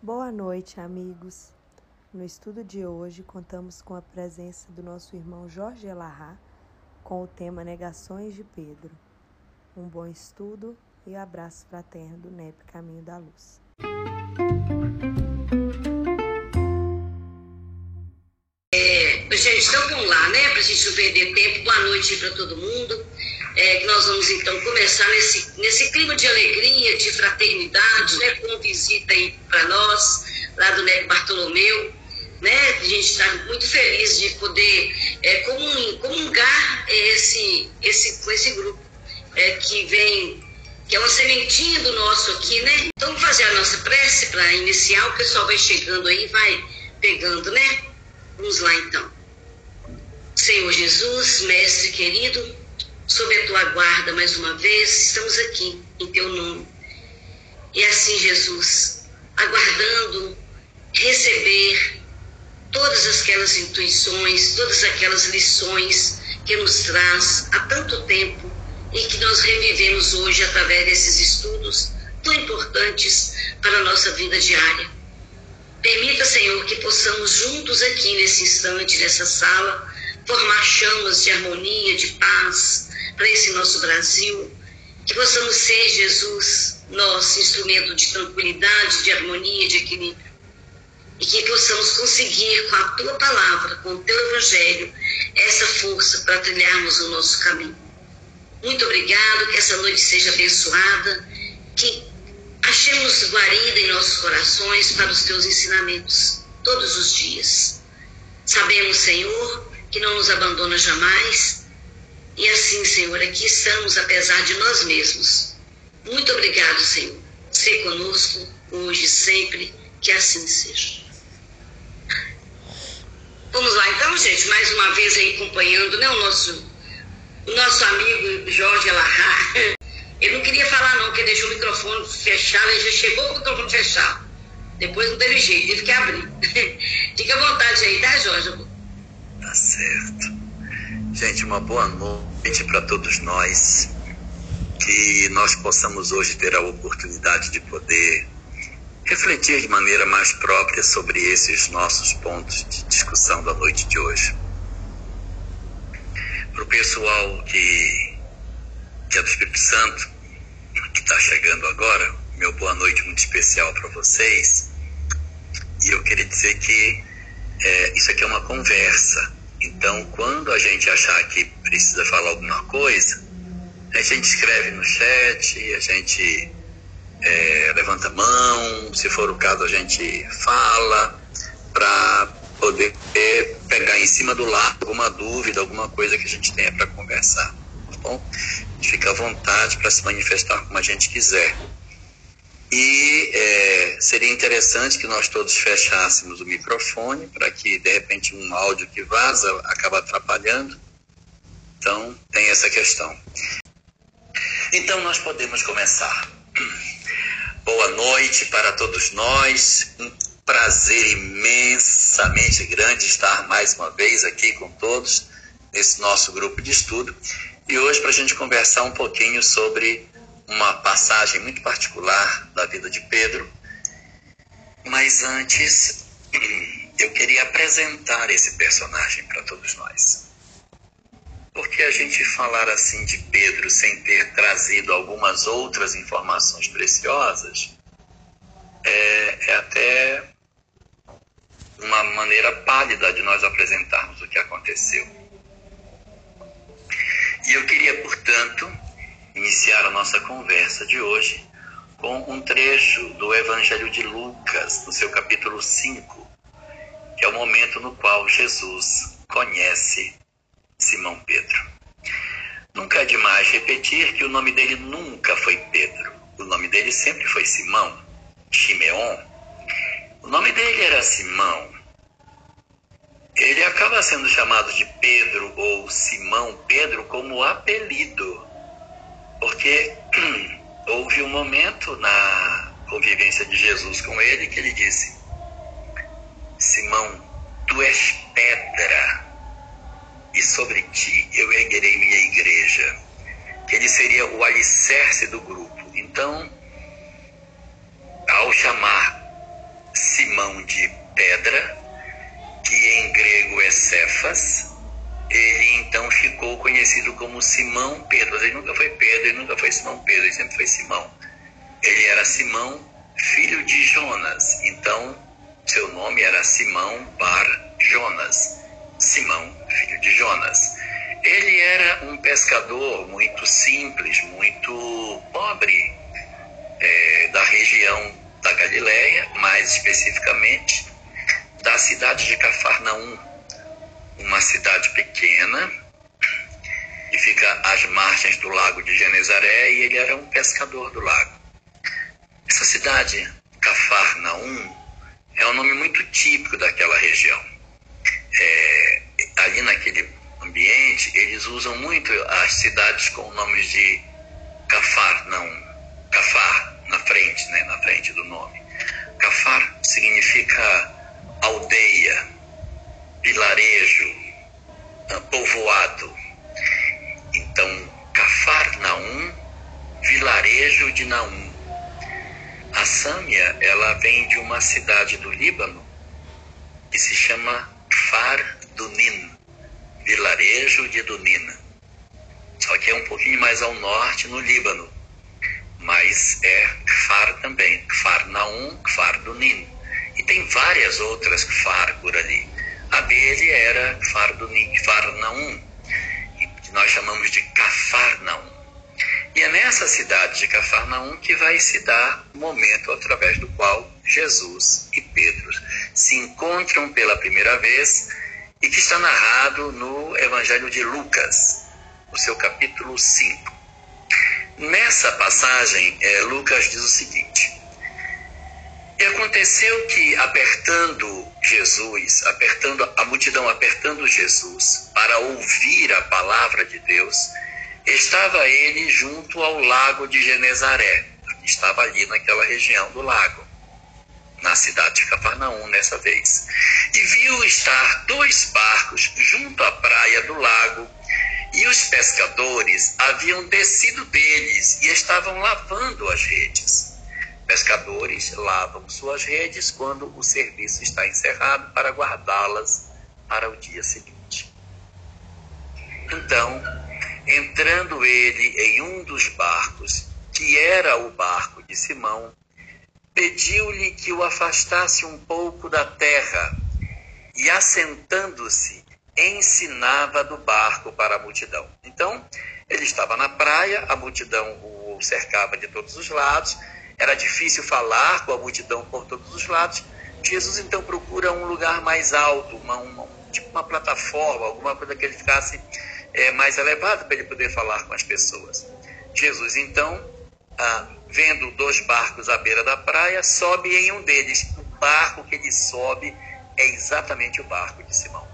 Boa noite, amigos. No estudo de hoje, contamos com a presença do nosso irmão Jorge Elahá com o tema Negações de Pedro. Um bom estudo e abraço fraterno do NEP Caminho da Luz. É, gente, então vamos lá, né? Para a gente não perder tempo. Boa noite para todo mundo. É, que nós vamos então começar nesse, nesse clima de alegria, de fraternidade, né? Com visita aí para nós, lá do NEP Bartolomeu. Né? A gente está muito feliz de poder é, comungar esse, esse, com esse grupo é, que vem, que é uma sementinha do nosso aqui, né? Então vamos fazer a nossa prece para iniciar, o pessoal vai chegando aí, vai pegando, né? Vamos lá então. Senhor Jesus, Mestre querido, sob a tua guarda mais uma vez, estamos aqui em teu nome. E assim, Jesus, aguardando receber todas aquelas intuições, todas aquelas lições que nos traz há tanto tempo e que nós revivemos hoje através desses estudos tão importantes para a nossa vida diária. Permita, Senhor, que possamos juntos aqui nesse instante, nessa sala, formar chamas de harmonia, de paz para esse nosso Brasil. Que possamos ser, Jesus, nosso instrumento de tranquilidade, de harmonia, de equilíbrio. E que possamos conseguir, com a tua palavra, com o teu evangelho, essa força para trilharmos o nosso caminho. Muito obrigado, que essa noite seja abençoada, que Achemos guarida em nossos corações para os teus ensinamentos todos os dias. Sabemos, Senhor, que não nos abandona jamais. E assim, Senhor, aqui estamos apesar de nós mesmos. Muito obrigado, Senhor. Ser conosco hoje e sempre, que assim seja. Vamos lá, então, gente, mais uma vez aí acompanhando né, o, nosso, o nosso amigo Jorge Alahá. Ele não queria falar, não, porque deixou o microfone fechado, ele já chegou com o microfone fechado. Depois não teve jeito, teve que abrir. Fica à vontade aí, tá, Jorge? Tá certo. Gente, uma boa noite para todos nós. Que nós possamos hoje ter a oportunidade de poder refletir de maneira mais própria sobre esses nossos pontos de discussão da noite de hoje. Para o pessoal que que é do Espírito Santo, que está chegando agora. Meu boa noite muito especial para vocês. E eu queria dizer que é, isso aqui é uma conversa. Então, quando a gente achar que precisa falar alguma coisa, a gente escreve no chat, a gente é, levanta a mão, se for o caso, a gente fala para poder pegar em cima do lado alguma dúvida, alguma coisa que a gente tenha para conversar. Tá bom? fica à vontade para se manifestar como a gente quiser. E é, seria interessante que nós todos fechássemos o microfone para que, de repente, um áudio que vaza acaba atrapalhando. Então, tem essa questão. Então, nós podemos começar. Boa noite para todos nós. Um prazer imensamente grande estar mais uma vez aqui com todos nesse nosso grupo de estudo. E hoje, para a gente conversar um pouquinho sobre uma passagem muito particular da vida de Pedro. Mas antes, eu queria apresentar esse personagem para todos nós. Porque a gente falar assim de Pedro sem ter trazido algumas outras informações preciosas é, é até uma maneira pálida de nós apresentarmos o que aconteceu. E eu queria, portanto, iniciar a nossa conversa de hoje com um trecho do Evangelho de Lucas, no seu capítulo 5, que é o momento no qual Jesus conhece Simão Pedro. Nunca é demais repetir que o nome dele nunca foi Pedro. O nome dele sempre foi Simão, Shimeon. O nome dele era Simão, ele acaba sendo chamado de Pedro ou Simão Pedro como apelido, porque houve um momento na convivência de Jesus com ele que ele disse: Simão, tu és pedra, e sobre ti eu erguerei minha igreja, que ele seria o alicerce do grupo. Então, ao chamar Simão de Pedra, que em grego é Cefas, ele então ficou conhecido como Simão Pedro. Ele nunca foi Pedro, ele nunca foi Simão Pedro, ele sempre foi Simão. Ele era Simão, filho de Jonas. Então, seu nome era Simão Bar Jonas. Simão, filho de Jonas. Ele era um pescador muito simples, muito pobre, é, da região da Galileia, mais especificamente da cidade de Cafarnaum, uma cidade pequena que fica às margens do lago de Genezaré e ele era um pescador do lago. Essa cidade, Cafarnaum, é um nome muito típico daquela região. É, ali naquele ambiente, eles usam muito as cidades com nomes de Cafarnaum, Cafar, na frente, né, na frente do nome. Cafar significa aldeia, vilarejo, ah, povoado. Então, Cafarnaum, vilarejo de Naum. A Sâmia, ela vem de uma cidade do Líbano que se chama Kfar Dunin, vilarejo de Dunina. Só que é um pouquinho mais ao norte, no Líbano. Mas é Kfar também, Kfar Naum, Kfar Dunin. E tem várias outras Kfar por ali. A dele era Kfarnaum, que nós chamamos de Cafarnaum. E é nessa cidade de Cafarnaum que vai se dar o momento através do qual Jesus e Pedro se encontram pela primeira vez e que está narrado no Evangelho de Lucas, no seu capítulo 5. Nessa passagem, é, Lucas diz o seguinte: e aconteceu que, apertando Jesus, apertando a multidão, apertando Jesus para ouvir a palavra de Deus, estava ele junto ao lago de Genezaré. Estava ali naquela região do lago, na cidade de Cafarnaum nessa vez. E viu estar dois barcos junto à praia do lago, e os pescadores haviam descido deles e estavam lavando as redes. Pescadores lavam suas redes quando o serviço está encerrado para guardá-las para o dia seguinte. Então, entrando ele em um dos barcos, que era o barco de Simão, pediu-lhe que o afastasse um pouco da terra e, assentando-se, ensinava do barco para a multidão. Então, ele estava na praia, a multidão o cercava de todos os lados era difícil falar com a multidão por todos os lados. Jesus então procura um lugar mais alto, uma, uma tipo uma plataforma, alguma coisa que ele ficasse é, mais elevado para ele poder falar com as pessoas. Jesus então, ah, vendo dois barcos à beira da praia, sobe em um deles. O barco que ele sobe é exatamente o barco de Simão.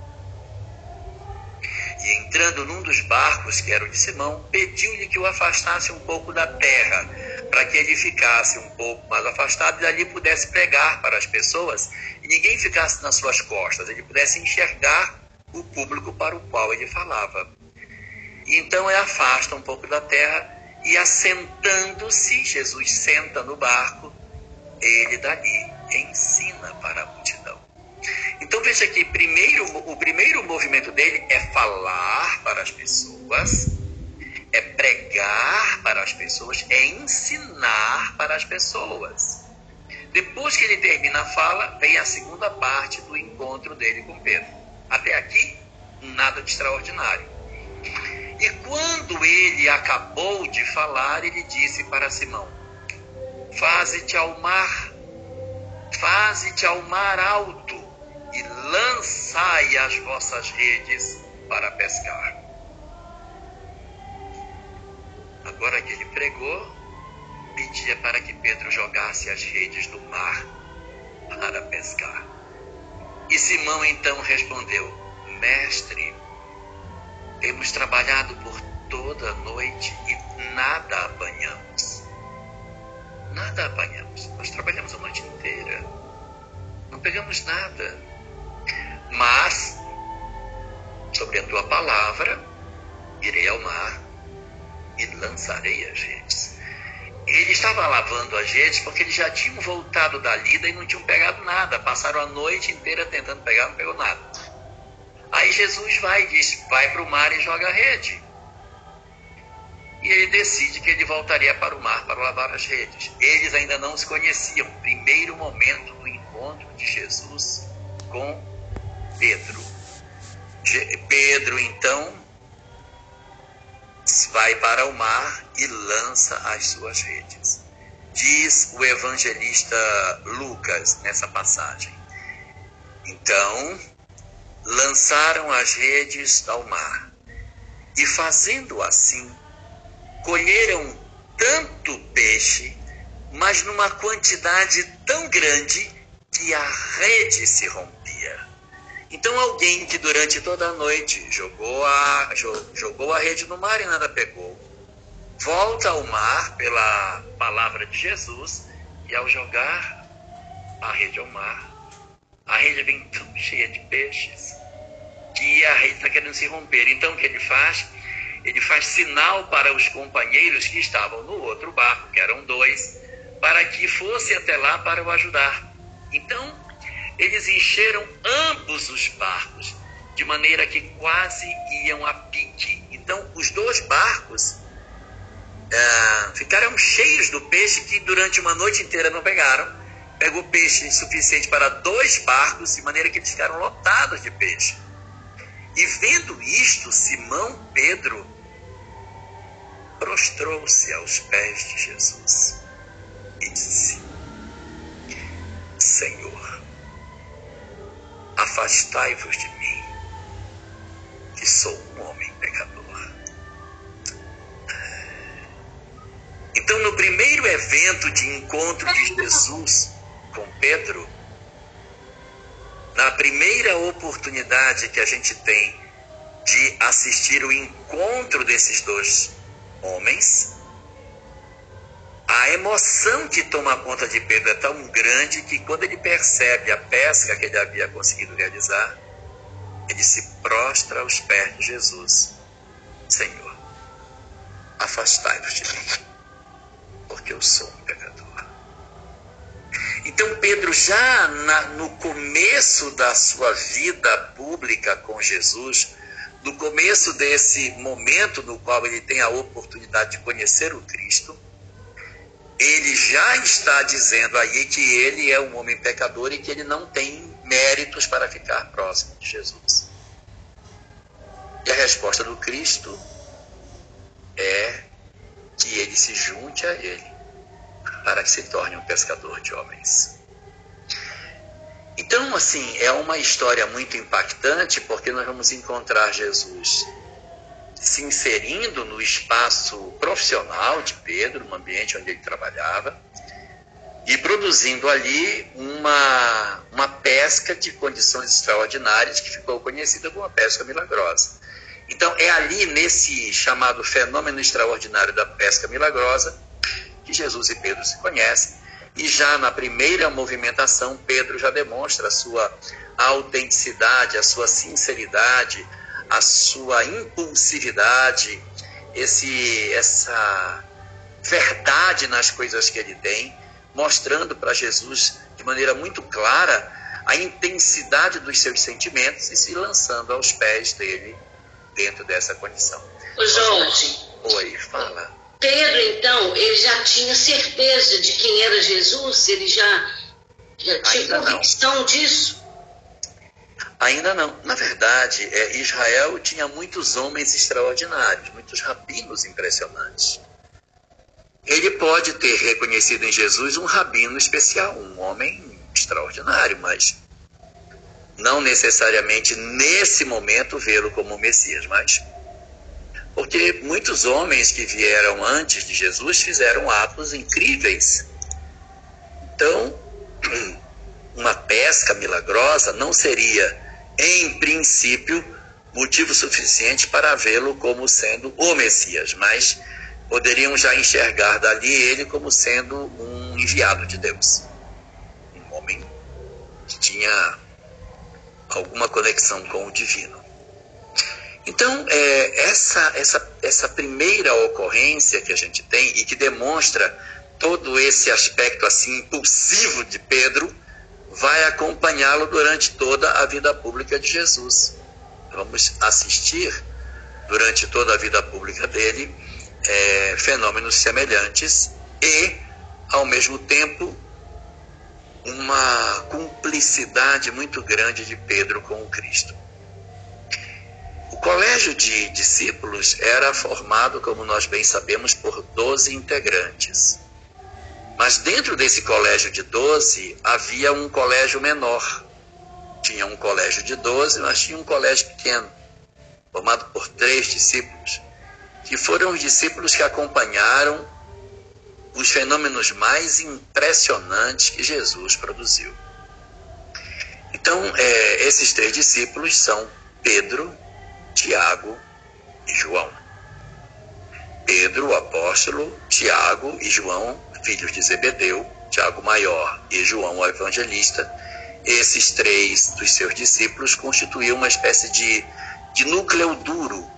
E entrando num dos barcos, que era o de Simão, pediu-lhe que o afastasse um pouco da terra para que ele ficasse um pouco mais afastado e dali pudesse pregar para as pessoas e ninguém ficasse nas suas costas, ele pudesse enxergar o público para o qual ele falava. Então ele afasta um pouco da terra e assentando-se, Jesus senta no barco, ele dali ensina para a multidão. Então veja que primeiro, o primeiro movimento dele é falar para as pessoas é pregar para as pessoas, é ensinar para as pessoas. Depois que ele termina a fala, vem a segunda parte do encontro dele com Pedro. Até aqui, nada de extraordinário. E quando ele acabou de falar, ele disse para Simão: Faze-te ao mar, faze-te ao mar alto e lançai as vossas redes para pescar. Agora que ele pregou, pedia para que Pedro jogasse as redes do mar para pescar. E Simão então respondeu: Mestre, temos trabalhado por toda a noite e nada apanhamos. Nada apanhamos. Nós trabalhamos a noite inteira. Não pegamos nada. Mas, sobre a tua palavra, irei ao mar e lançarei as redes. ele estava lavando as redes porque eles já tinham voltado da lida e não tinham pegado nada. Passaram a noite inteira tentando pegar, não pegou nada. Aí Jesus vai e diz: vai para o mar e joga a rede. E ele decide que ele voltaria para o mar para lavar as redes. Eles ainda não se conheciam. Primeiro momento do encontro de Jesus com Pedro. Pedro então vai para o mar e lança as suas redes. Diz o evangelista Lucas nessa passagem. Então, lançaram as redes ao mar e, fazendo assim, colheram tanto peixe, mas numa quantidade tão grande que a rede se rompia. Então alguém que durante toda a noite jogou a, jogou a rede no mar e nada pegou, volta ao mar pela palavra de Jesus e ao jogar a rede ao mar, a rede vem tão cheia de peixes que a rede está querendo se romper. Então o que ele faz? Ele faz sinal para os companheiros que estavam no outro barco, que eram dois, para que fosse até lá para o ajudar. Então eles encheram ambos os barcos, de maneira que quase iam a pique. Então, os dois barcos é, ficaram cheios do peixe que durante uma noite inteira não pegaram. Pegou peixe suficiente para dois barcos, de maneira que eles ficaram lotados de peixe. E vendo isto, Simão Pedro prostrou-se aos pés de Jesus e disse: Senhor, afastai-vos de mim, que sou um homem pecador. Então, no primeiro evento de encontro de Jesus com Pedro, na primeira oportunidade que a gente tem de assistir o encontro desses dois homens, a emoção que toma conta de Pedro é tão grande que quando ele percebe a pesca que ele havia conseguido realizar, ele se prostra aos pés de Jesus. Senhor, afastai-vos de mim, porque eu sou um pecador. Então Pedro já na, no começo da sua vida pública com Jesus, no começo desse momento no qual ele tem a oportunidade de conhecer o Cristo, ele já está dizendo aí que ele é um homem pecador e que ele não tem méritos para ficar próximo de Jesus. E a resposta do Cristo é que ele se junte a ele para que se torne um pescador de homens. Então, assim, é uma história muito impactante porque nós vamos encontrar Jesus se inserindo no espaço profissional de Pedro, no ambiente onde ele trabalhava, e produzindo ali uma, uma pesca de condições extraordinárias que ficou conhecida como a pesca milagrosa. Então, é ali, nesse chamado fenômeno extraordinário da pesca milagrosa, que Jesus e Pedro se conhecem. E já na primeira movimentação, Pedro já demonstra a sua autenticidade, a sua sinceridade, a sua impulsividade, esse, essa verdade nas coisas que ele tem, mostrando para Jesus de maneira muito clara a intensidade dos seus sentimentos e se lançando aos pés dele dentro dessa condição. Ô Jorge. Oi, fala. Pedro, então, ele já tinha certeza de quem era Jesus? Ele já, já tinha Ainda convicção não. disso? Ainda não. Na verdade, é, Israel tinha muitos homens extraordinários, muitos rabinos impressionantes. Ele pode ter reconhecido em Jesus um rabino especial, um homem extraordinário, mas não necessariamente nesse momento vê-lo como Messias, mas porque muitos homens que vieram antes de Jesus fizeram atos incríveis. Então, uma pesca milagrosa não seria em princípio, motivo suficiente para vê-lo como sendo o Messias, mas poderiam já enxergar dali ele como sendo um enviado de Deus. Um homem que tinha alguma conexão com o divino. Então, é, essa, essa, essa primeira ocorrência que a gente tem e que demonstra todo esse aspecto assim impulsivo de Pedro, vai acompanhá-lo durante toda a vida pública de Jesus. Vamos assistir durante toda a vida pública dele é, fenômenos semelhantes e, ao mesmo tempo, uma cumplicidade muito grande de Pedro com o Cristo. O colégio de discípulos era formado, como nós bem sabemos, por 12 integrantes. Mas dentro desse colégio de 12 havia um colégio menor. Tinha um colégio de 12, mas tinha um colégio pequeno, formado por três discípulos, que foram os discípulos que acompanharam os fenômenos mais impressionantes que Jesus produziu. Então, é, esses três discípulos são Pedro, Tiago e João. Pedro, o apóstolo, Tiago e João, filhos de Zebedeu, Tiago maior e João o evangelista, esses três dos seus discípulos constituíam uma espécie de, de núcleo duro,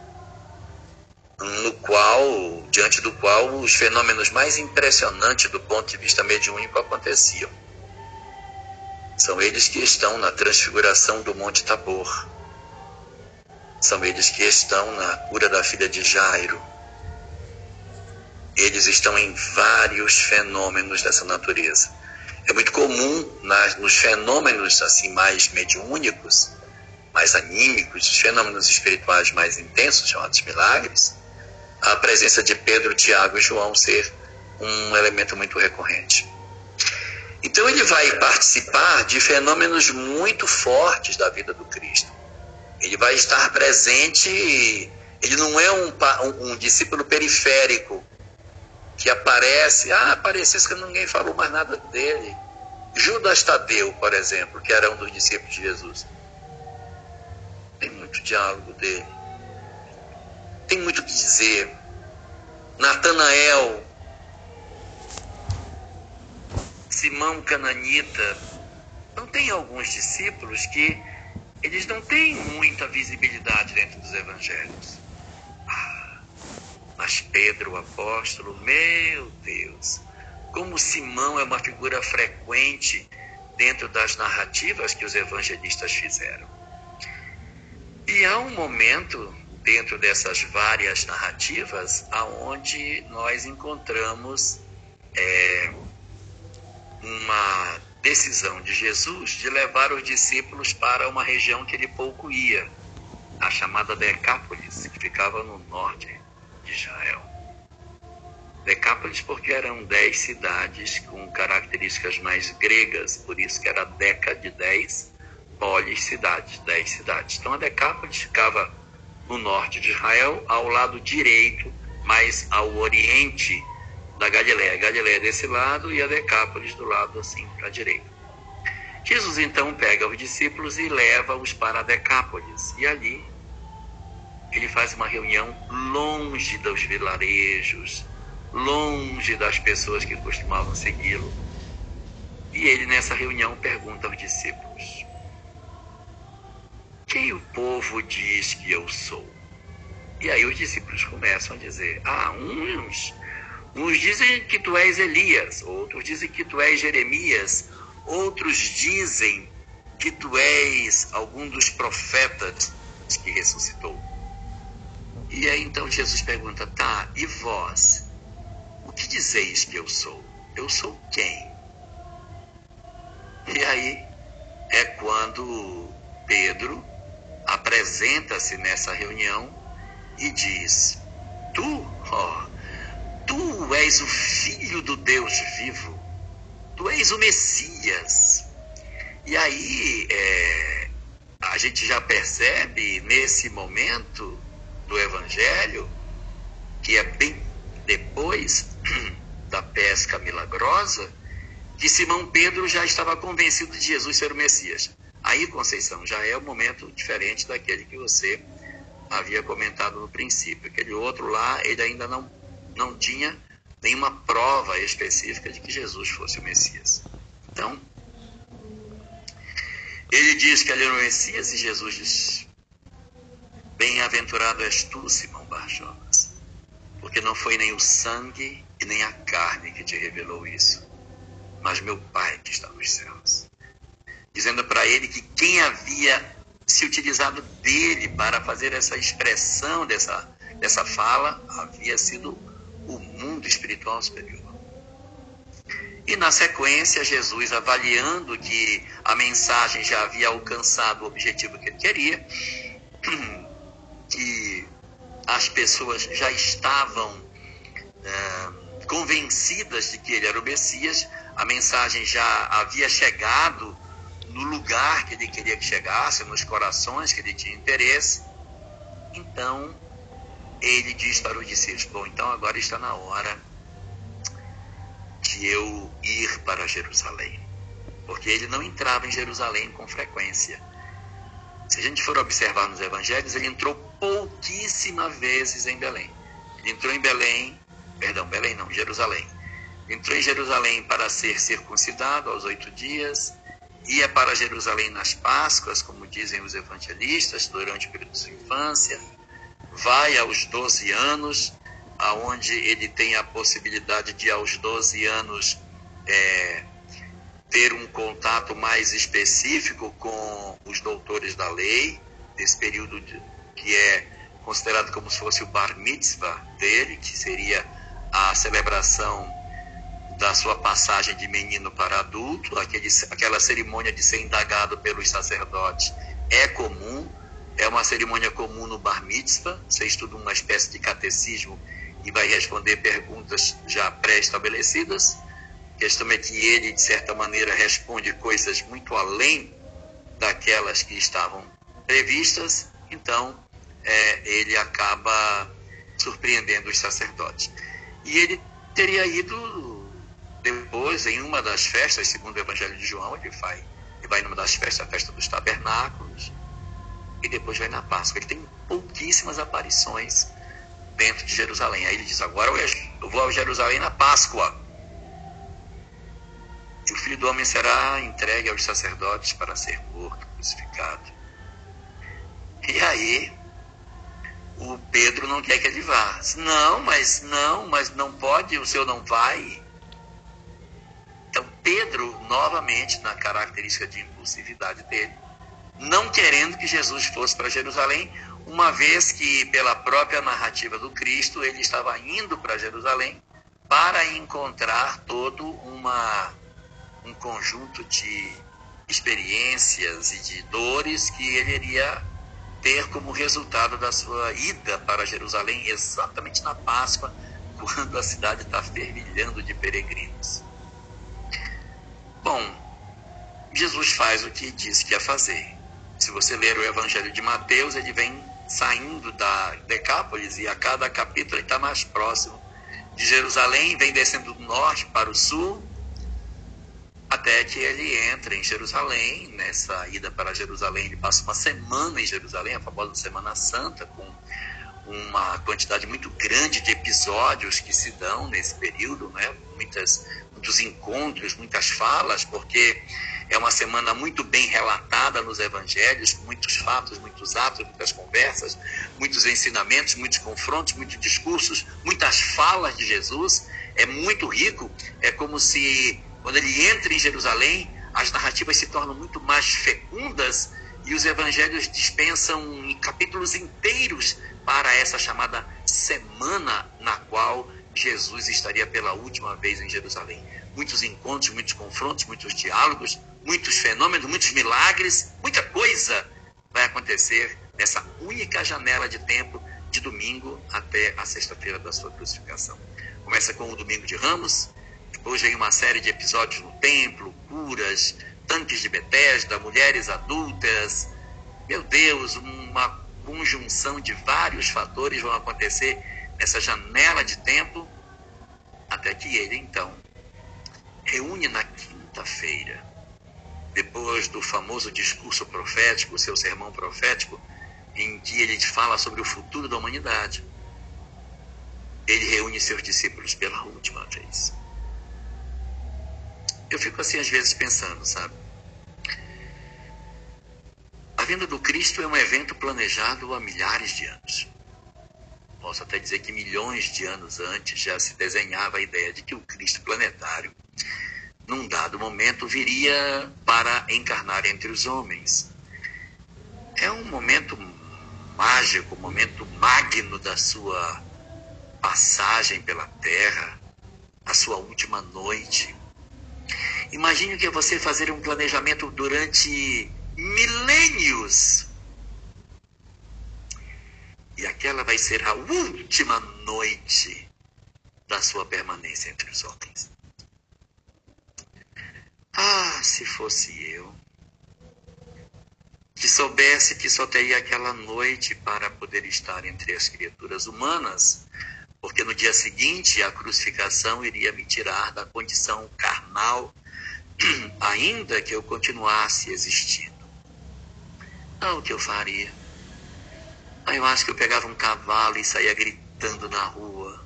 no qual, diante do qual os fenômenos mais impressionantes do ponto de vista mediúnico aconteciam. São eles que estão na transfiguração do Monte Tabor. São eles que estão na cura da filha de Jairo eles estão em vários fenômenos dessa natureza. É muito comum nas, nos fenômenos assim mais mediúnicos, mais anímicos, os fenômenos espirituais mais intensos, chamados milagres, a presença de Pedro, Tiago e João ser um elemento muito recorrente. Então ele vai participar de fenômenos muito fortes da vida do Cristo. Ele vai estar presente, ele não é um, um, um discípulo periférico que aparece, ah, aparecesse que ninguém falou mais nada dele. Judas Tadeu, por exemplo, que era um dos discípulos de Jesus. Tem muito diálogo dele. Tem muito que dizer. Natanael, Simão Cananita. Não tem alguns discípulos que eles não têm muita visibilidade dentro dos evangelhos. Mas Pedro, o apóstolo, meu Deus, como Simão é uma figura frequente dentro das narrativas que os evangelistas fizeram. E há um momento dentro dessas várias narrativas aonde nós encontramos é, uma decisão de Jesus de levar os discípulos para uma região que ele pouco ia, a chamada Decápolis, que ficava no norte de Israel. Decápolis porque eram dez cidades com características mais gregas, por isso que era Deca de dez, polis cidades, dez cidades. Então a Decápolis ficava no norte de Israel, ao lado direito, mais ao oriente da Galiléia. A Galiléia desse lado e a Decápolis do lado assim para a direita. Jesus então pega os discípulos e leva-os para Decápolis. E ali ele faz uma reunião longe dos vilarejos, longe das pessoas que costumavam segui-lo. E ele, nessa reunião, pergunta aos discípulos: Quem o povo diz que eu sou? E aí os discípulos começam a dizer: Ah, uns, uns dizem que tu és Elias, outros dizem que tu és Jeremias, outros dizem que tu és algum dos profetas que ressuscitou. E aí então Jesus pergunta: tá, e vós? O que dizeis que eu sou? Eu sou quem? E aí é quando Pedro apresenta-se nessa reunião e diz: Tu, ó, tu és o filho do Deus vivo, tu és o Messias. E aí é, a gente já percebe nesse momento do Evangelho, que é bem depois da pesca milagrosa, que Simão Pedro já estava convencido de Jesus ser o Messias. Aí, Conceição, já é um momento diferente daquele que você havia comentado no princípio. Aquele outro lá, ele ainda não, não tinha nenhuma prova específica de que Jesus fosse o Messias. Então, ele diz que ele era o Messias e Jesus diz: Bem-aventurado és tu, Simão Barjonas, porque não foi nem o sangue e nem a carne que te revelou isso, mas meu Pai que está nos céus. Dizendo para ele que quem havia se utilizado dele para fazer essa expressão dessa, dessa fala havia sido o mundo espiritual superior. E na sequência, Jesus, avaliando que a mensagem já havia alcançado o objetivo que ele queria, que as pessoas já estavam é, convencidas de que ele era o Messias, a mensagem já havia chegado no lugar que ele queria que chegasse, nos corações que ele tinha interesse. Então, ele diz para os discípulos: Bom, então agora está na hora de eu ir para Jerusalém. Porque ele não entrava em Jerusalém com frequência. Se a gente for observar nos evangelhos, ele entrou pouquíssimas vezes em Belém. Ele entrou em Belém, perdão, Belém não, Jerusalém. Entrou em Jerusalém para ser circuncidado aos oito dias, ia para Jerusalém nas Páscoas, como dizem os evangelistas, durante o período de sua infância, vai aos 12 anos, aonde ele tem a possibilidade de, aos 12 anos, é, ter um contato mais específico com os doutores da lei, nesse período de, que é considerado como se fosse o bar mitzvah dele, que seria a celebração da sua passagem de menino para adulto, aquele, aquela cerimônia de ser indagado pelos sacerdotes é comum, é uma cerimônia comum no Bar Mitzvah, você estuda uma espécie de catecismo e vai responder perguntas já pré-estabelecidas. A questão é que ele, de certa maneira, responde coisas muito além daquelas que estavam previstas, então é, ele acaba surpreendendo os sacerdotes. E ele teria ido depois, em uma das festas, segundo o Evangelho de João, ele vai, ele vai numa das festas, a festa dos tabernáculos, e depois vai na Páscoa. Ele tem pouquíssimas aparições dentro de Jerusalém. Aí ele diz: Agora eu vou a Jerusalém na Páscoa. O filho do homem será entregue aos sacerdotes para ser morto, crucificado. E aí, o Pedro não quer que ele vá. Não, mas não, mas não pode, o senhor não vai. Então, Pedro, novamente, na característica de impulsividade dele, não querendo que Jesus fosse para Jerusalém, uma vez que, pela própria narrativa do Cristo, ele estava indo para Jerusalém para encontrar todo uma, um conjunto de experiências e de dores que ele iria ter como resultado da sua ida para Jerusalém, exatamente na Páscoa, quando a cidade está fervilhando de peregrinos. Bom, Jesus faz o que disse que ia fazer. Se você ler o Evangelho de Mateus, ele vem saindo da Decápolis e a cada capítulo ele está mais próximo de Jerusalém, vem descendo do norte para o sul, até que ele entra em Jerusalém. Nessa ida para Jerusalém, ele passa uma semana em Jerusalém, a famosa Semana Santa, com uma quantidade muito grande de episódios que se dão nesse período, né? muitas, muitos encontros, muitas falas, porque é uma semana muito bem relatada nos evangelhos, com muitos fatos, muitos atos, muitas conversas, muitos ensinamentos, muitos confrontos, muitos discursos, muitas falas de Jesus. É muito rico, é como se quando ele entra em Jerusalém, as narrativas se tornam muito mais fecundas e os evangelhos dispensam capítulos inteiros para essa chamada semana na qual Jesus estaria pela última vez em Jerusalém. Muitos encontros, muitos confrontos, muitos diálogos, muitos fenômenos, muitos milagres, muita coisa vai acontecer nessa única janela de tempo de domingo até a sexta-feira da sua crucificação. Começa com o domingo de Ramos, depois vem uma série de episódios no templo, curas, tanques de Betesda, mulheres adultas. Meu Deus, uma conjunção de vários fatores vão acontecer nessa janela de tempo, até que ele então reúne na quinta-feira, depois do famoso discurso profético, seu sermão profético, em que ele fala sobre o futuro da humanidade. Ele reúne seus discípulos pela última vez. Eu fico assim às vezes pensando, sabe? vinda do Cristo é um evento planejado há milhares de anos. Posso até dizer que milhões de anos antes já se desenhava a ideia de que o Cristo planetário, num dado momento, viria para encarnar entre os homens. É um momento mágico, um momento magno da sua passagem pela Terra, a sua última noite. Imagine que é você fazer um planejamento durante milênios. E aquela vai ser a última noite da sua permanência entre os homens. Ah, se fosse eu, que soubesse que só teria aquela noite para poder estar entre as criaturas humanas, porque no dia seguinte a crucificação iria me tirar da condição carnal, ainda que eu continuasse existindo. Não o que eu faria. Aí eu acho que eu pegava um cavalo e saía gritando na rua.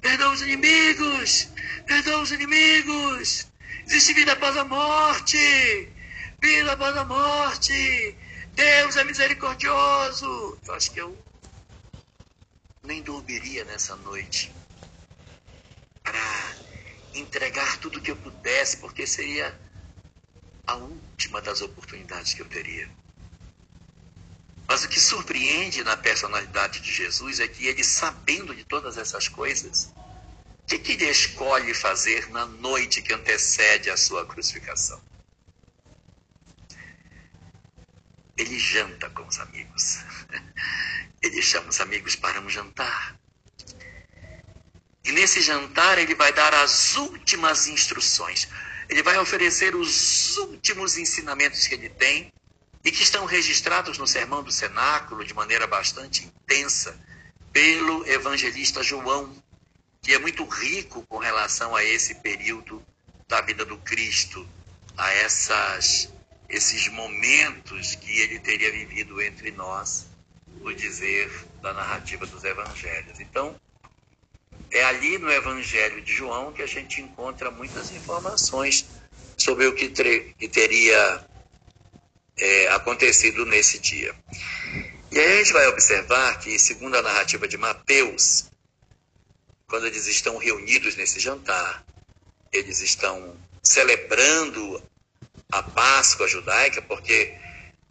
Perdoa os inimigos! Perdoa os inimigos! Existe vida após a morte! Vida após a morte! Deus é misericordioso! Eu acho que eu nem dormiria nessa noite para entregar tudo que eu pudesse, porque seria a última das oportunidades que eu teria. Mas o que surpreende na personalidade de Jesus é que ele, sabendo de todas essas coisas, o que, que ele escolhe fazer na noite que antecede a sua crucificação? Ele janta com os amigos. Ele chama os amigos para um jantar. E nesse jantar ele vai dar as últimas instruções. Ele vai oferecer os últimos ensinamentos que ele tem e que estão registrados no Sermão do Cenáculo de maneira bastante intensa pelo evangelista João, que é muito rico com relação a esse período da vida do Cristo, a essas esses momentos que ele teria vivido entre nós, no dizer da narrativa dos evangelhos. Então, é ali no Evangelho de João que a gente encontra muitas informações sobre o que, que teria é, acontecido nesse dia. E aí a gente vai observar que, segundo a narrativa de Mateus, quando eles estão reunidos nesse jantar, eles estão celebrando a Páscoa judaica, porque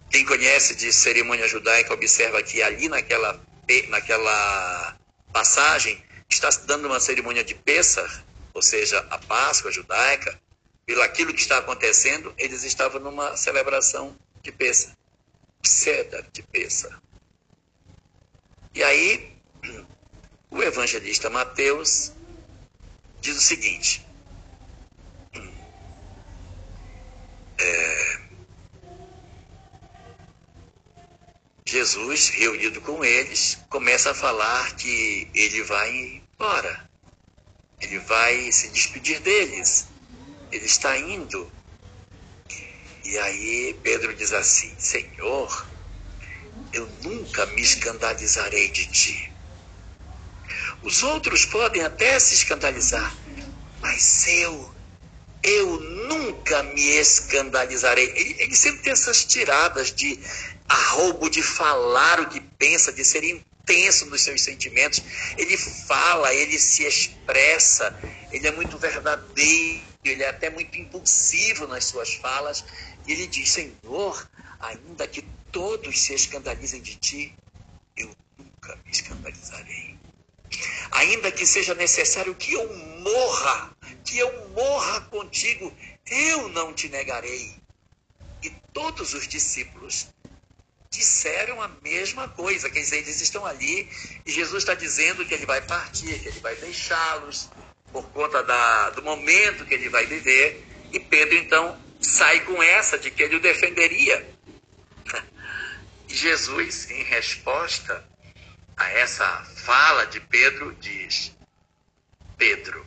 quem conhece de cerimônia judaica observa que ali naquela, naquela passagem está se dando uma cerimônia de Pessah, ou seja, a Páscoa judaica, pelo aquilo que está acontecendo, eles estavam numa celebração de Pessa, Seda de Pessa. E aí, o evangelista Mateus diz o seguinte: é, Jesus, reunido com eles, começa a falar que ele vai embora, ele vai se despedir deles, ele está indo. E aí Pedro diz assim: Senhor, eu nunca me escandalizarei de ti. Os outros podem até se escandalizar, mas eu, eu nunca me escandalizarei. Ele, ele sempre tem essas tiradas de arrobo de falar o que pensa, de ser intenso nos seus sentimentos. Ele fala, ele se expressa, ele é muito verdadeiro, ele é até muito impulsivo nas suas falas. E ele diz: Senhor, ainda que todos se escandalizem de ti, eu nunca me escandalizarei. Ainda que seja necessário que eu morra, que eu morra contigo, eu não te negarei. E todos os discípulos disseram a mesma coisa, quer dizer, eles estão ali e Jesus está dizendo que ele vai partir, que ele vai deixá-los por conta da, do momento que ele vai viver. E Pedro então sai com essa de que ele o defenderia. E Jesus, em resposta a essa fala de Pedro, diz: Pedro,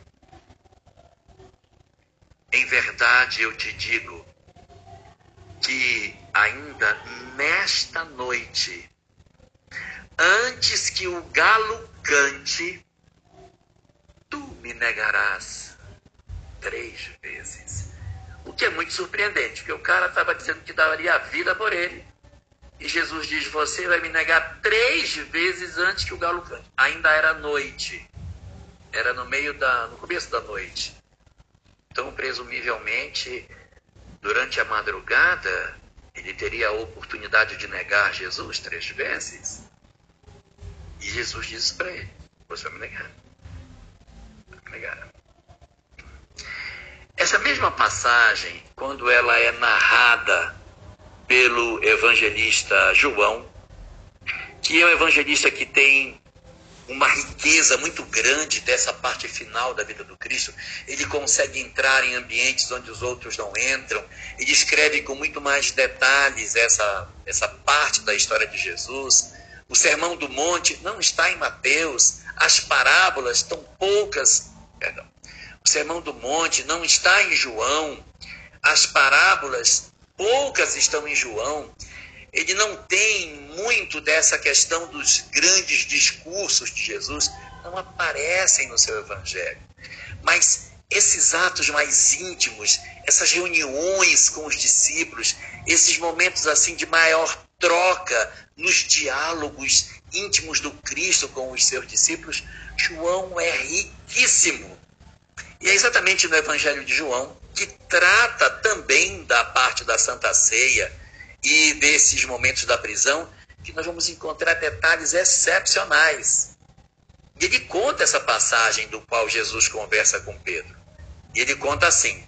em verdade eu te digo que ainda nesta noite, antes que o galo cante, tu me negarás três vezes. O que é muito surpreendente, porque o cara estava dizendo que daria a vida por ele. E Jesus diz: Você vai me negar três vezes antes que o galo cante. Ainda era noite. Era no meio da. no começo da noite. Então, presumivelmente, durante a madrugada, ele teria a oportunidade de negar Jesus três vezes. E Jesus disse para ele: Você vai me negar. Vai me negar. Essa mesma passagem, quando ela é narrada pelo evangelista João, que é um evangelista que tem uma riqueza muito grande dessa parte final da vida do Cristo. Ele consegue entrar em ambientes onde os outros não entram. Ele escreve com muito mais detalhes essa, essa parte da história de Jesus. O Sermão do Monte não está em Mateus. As parábolas estão poucas. Perdão. O Sermão do Monte não está em João. As parábolas poucas estão em João ele não tem muito dessa questão dos grandes discursos de Jesus, não aparecem no seu evangelho. Mas esses atos mais íntimos, essas reuniões com os discípulos, esses momentos assim de maior troca nos diálogos íntimos do Cristo com os seus discípulos, João é riquíssimo. E é exatamente no Evangelho de João que trata também da parte da Santa Ceia, e desses momentos da prisão que nós vamos encontrar detalhes excepcionais. E ele conta essa passagem do qual Jesus conversa com Pedro. E ele conta assim: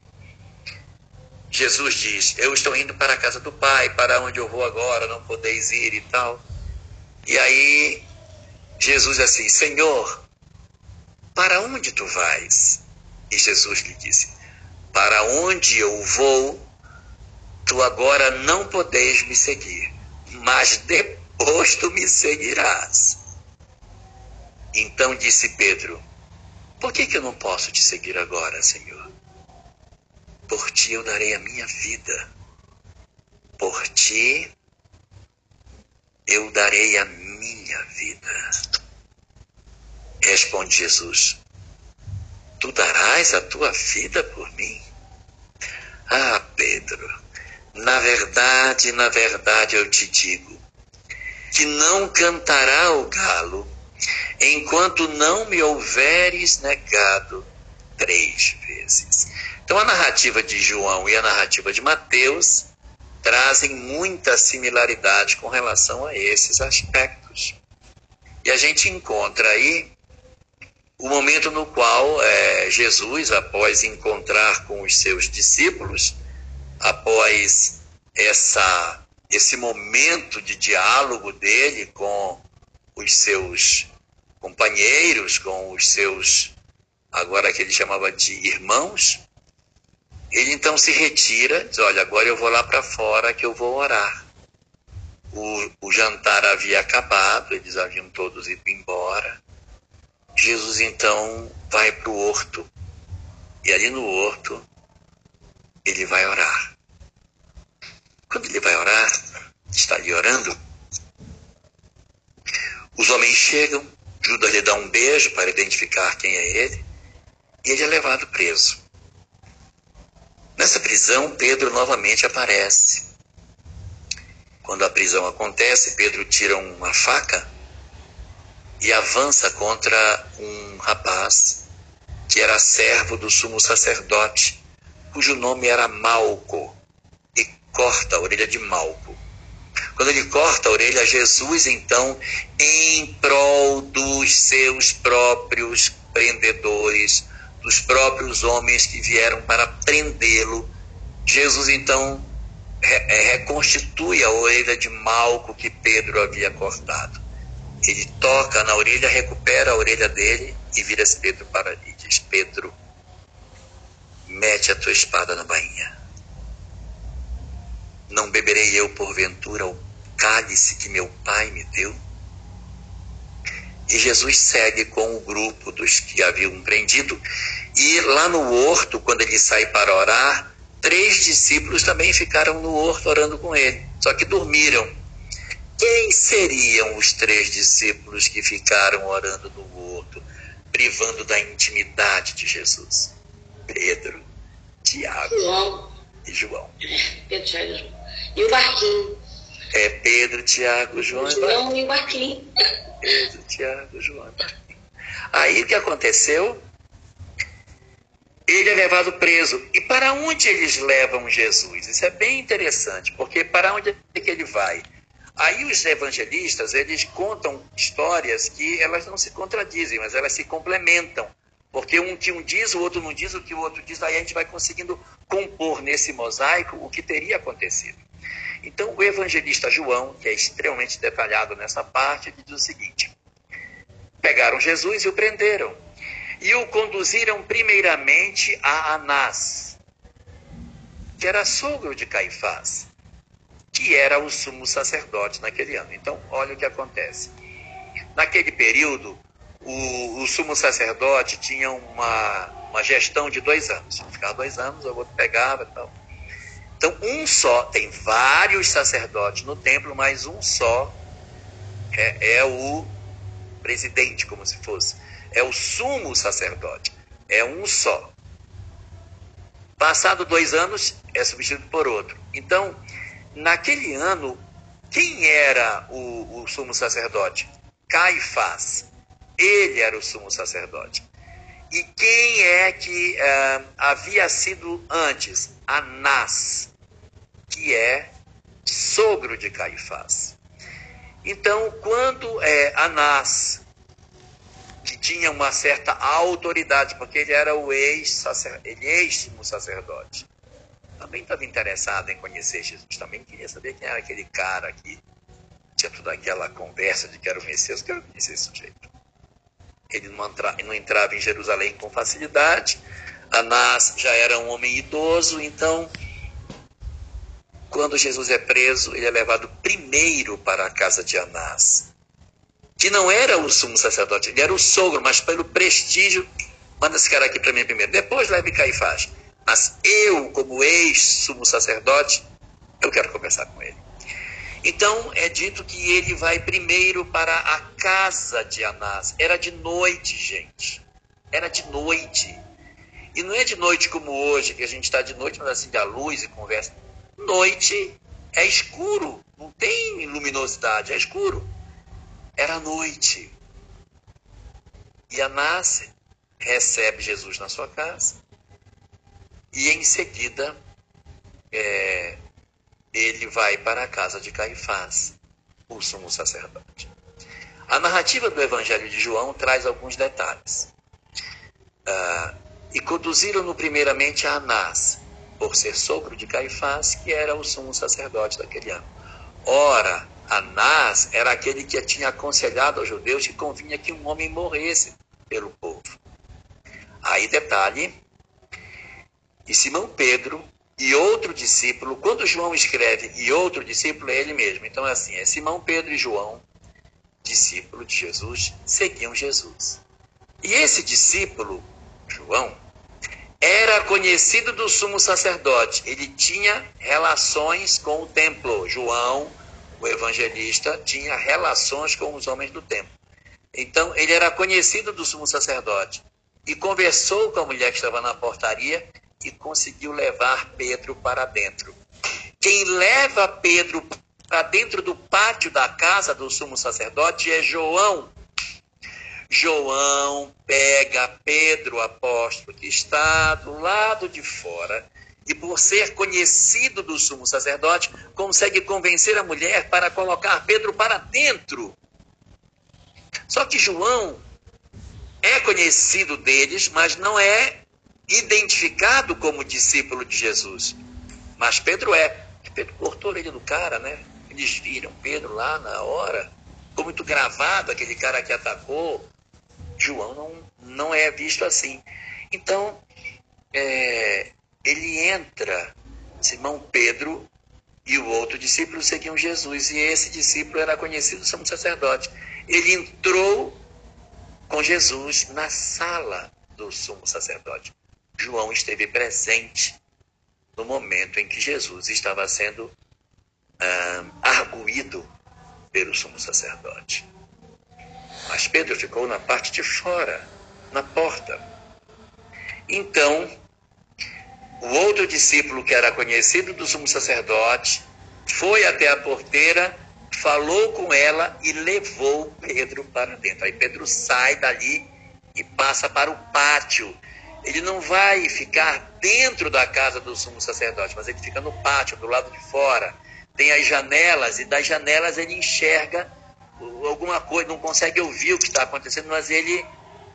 Jesus diz: Eu estou indo para a casa do Pai, para onde eu vou agora, não podeis ir e tal. E aí Jesus assim: Senhor, para onde tu vais? E Jesus lhe disse: Para onde eu vou, tu agora não podeis me seguir, mas depois tu me seguirás. Então disse Pedro: Por que, que eu não posso te seguir agora, Senhor? Por ti eu darei a minha vida. Por ti eu darei a minha vida. Responde Jesus: Tu darás a tua vida por mim? Ah, Pedro, na verdade, na verdade eu te digo, que não cantará o galo enquanto não me houveres negado três vezes. Então a narrativa de João e a narrativa de Mateus trazem muita similaridade com relação a esses aspectos. E a gente encontra aí o momento no qual é, Jesus, após encontrar com os seus discípulos, após essa, esse momento de diálogo dele com os seus companheiros, com os seus, agora que ele chamava de irmãos, ele então se retira, diz: Olha, agora eu vou lá para fora que eu vou orar. O, o jantar havia acabado, eles haviam todos ido embora. Jesus então vai para o horto. E ali no horto, ele vai orar. Quando ele vai orar, está ali orando, os homens chegam, Judas lhe dá um beijo para identificar quem é ele, e ele é levado preso. Nessa prisão, Pedro novamente aparece. Quando a prisão acontece, Pedro tira uma faca e avança contra um rapaz que era servo do sumo sacerdote cujo nome era Malco, e corta a orelha de Malco. Quando ele corta a orelha, Jesus, então, em prol dos seus próprios prendedores, dos próprios homens que vieram para prendê-lo, Jesus, então, é, reconstitui a orelha de Malco que Pedro havia cortado. Ele toca na orelha, recupera a orelha dele e vira-se Pedro para ali. Diz: Pedro, mete a tua espada na bainha. Não beberei eu, porventura, o cálice que meu pai me deu? E Jesus segue com o grupo dos que haviam prendido. E lá no horto, quando ele sai para orar, três discípulos também ficaram no horto orando com ele, só que dormiram. Quem seriam os três discípulos que ficaram orando no horto, privando da intimidade de Jesus? Pedro, Tiago João. e João. Pedro, Tiago e João. E o barquinho. É Pedro, Tiago, João, João e Marquinhos. Pedro, Tiago, João e Marquinhos. Aí o que aconteceu? Ele é levado preso. E para onde eles levam Jesus? Isso é bem interessante, porque para onde é que ele vai? Aí os evangelistas, eles contam histórias que elas não se contradizem, mas elas se complementam. Porque um que um diz, o outro não diz, o que o outro diz, aí a gente vai conseguindo compor nesse mosaico o que teria acontecido. Então, o evangelista João, que é extremamente detalhado nessa parte, diz o seguinte: Pegaram Jesus e o prenderam, e o conduziram primeiramente a Anás, que era sogro de Caifás, que era o sumo sacerdote naquele ano. Então, olha o que acontece. Naquele período, o, o sumo sacerdote tinha uma, uma gestão de dois anos. Ficava dois anos, o outro pegava e tal. Então, um só, tem vários sacerdotes no templo, mas um só é, é o presidente, como se fosse. É o sumo sacerdote. É um só. Passado dois anos, é substituído por outro. Então, naquele ano, quem era o, o sumo sacerdote? Caifás. Ele era o sumo sacerdote. E quem é que uh, havia sido antes? Anás, que é sogro de Caifás. Então, quando é, Anás, que tinha uma certa autoridade, porque ele era o ex-sacerdote, ex sacerdote, também estava interessado em conhecer Jesus, também queria saber quem era aquele cara que toda aquela conversa de quero Messias, quero conhecer esse sujeito. Ele não, entra, não entrava em Jerusalém com facilidade. Anás já era um homem idoso, então, quando Jesus é preso, ele é levado primeiro para a casa de Anás, que não era o sumo sacerdote, ele era o sogro, mas pelo prestígio, manda esse cara aqui para mim primeiro, depois leve Caifás. Mas eu, como ex-sumo sacerdote, eu quero conversar com ele. Então é dito que ele vai primeiro para a casa de Anás. Era de noite, gente. Era de noite. E não é de noite como hoje, que a gente está de noite, mas assim, da luz e conversa. Noite é escuro, não tem luminosidade, é escuro. Era noite. E Anás recebe Jesus na sua casa e em seguida é, ele vai para a casa de Caifás, o sumo sacerdote. A narrativa do Evangelho de João traz alguns detalhes. Ah, e conduziram-no primeiramente a Anás, por ser sogro de Caifás, que era o sumo sacerdote daquele ano. Ora, Anás era aquele que tinha aconselhado aos judeus que convinha que um homem morresse pelo povo. Aí detalhe, e Simão Pedro e outro discípulo, quando João escreve e outro discípulo, é ele mesmo. Então é assim: é Simão, Pedro e João, discípulo de Jesus, seguiam Jesus. E esse discípulo, João, era conhecido do sumo sacerdote. Ele tinha relações com o templo. João, o evangelista, tinha relações com os homens do templo. Então, ele era conhecido do sumo sacerdote e conversou com a mulher que estava na portaria e conseguiu levar Pedro para dentro. Quem leva Pedro para dentro do pátio da casa do sumo sacerdote é João. João pega Pedro, apóstolo, que está do lado de fora, e por ser conhecido do sumo sacerdote, consegue convencer a mulher para colocar Pedro para dentro. Só que João é conhecido deles, mas não é identificado como discípulo de Jesus. Mas Pedro é. Pedro cortou a orelha do cara, né? Eles viram Pedro lá na hora. Ficou muito gravado aquele cara que atacou. João não, não é visto assim. Então, é, ele entra, Simão Pedro e o outro discípulo seguiam Jesus. E esse discípulo era conhecido como sacerdote. Ele entrou com Jesus na sala do sumo sacerdote. João esteve presente no momento em que Jesus estava sendo ah, arguído pelo sumo sacerdote. Mas Pedro ficou na parte de fora, na porta. Então, o outro discípulo que era conhecido do sumo sacerdote foi até a porteira, falou com ela e levou Pedro para dentro. Aí Pedro sai dali e passa para o pátio. Ele não vai ficar dentro da casa do sumo sacerdote, mas ele fica no pátio, do lado de fora. Tem as janelas, e das janelas ele enxerga alguma coisa, não consegue ouvir o que está acontecendo, mas ele,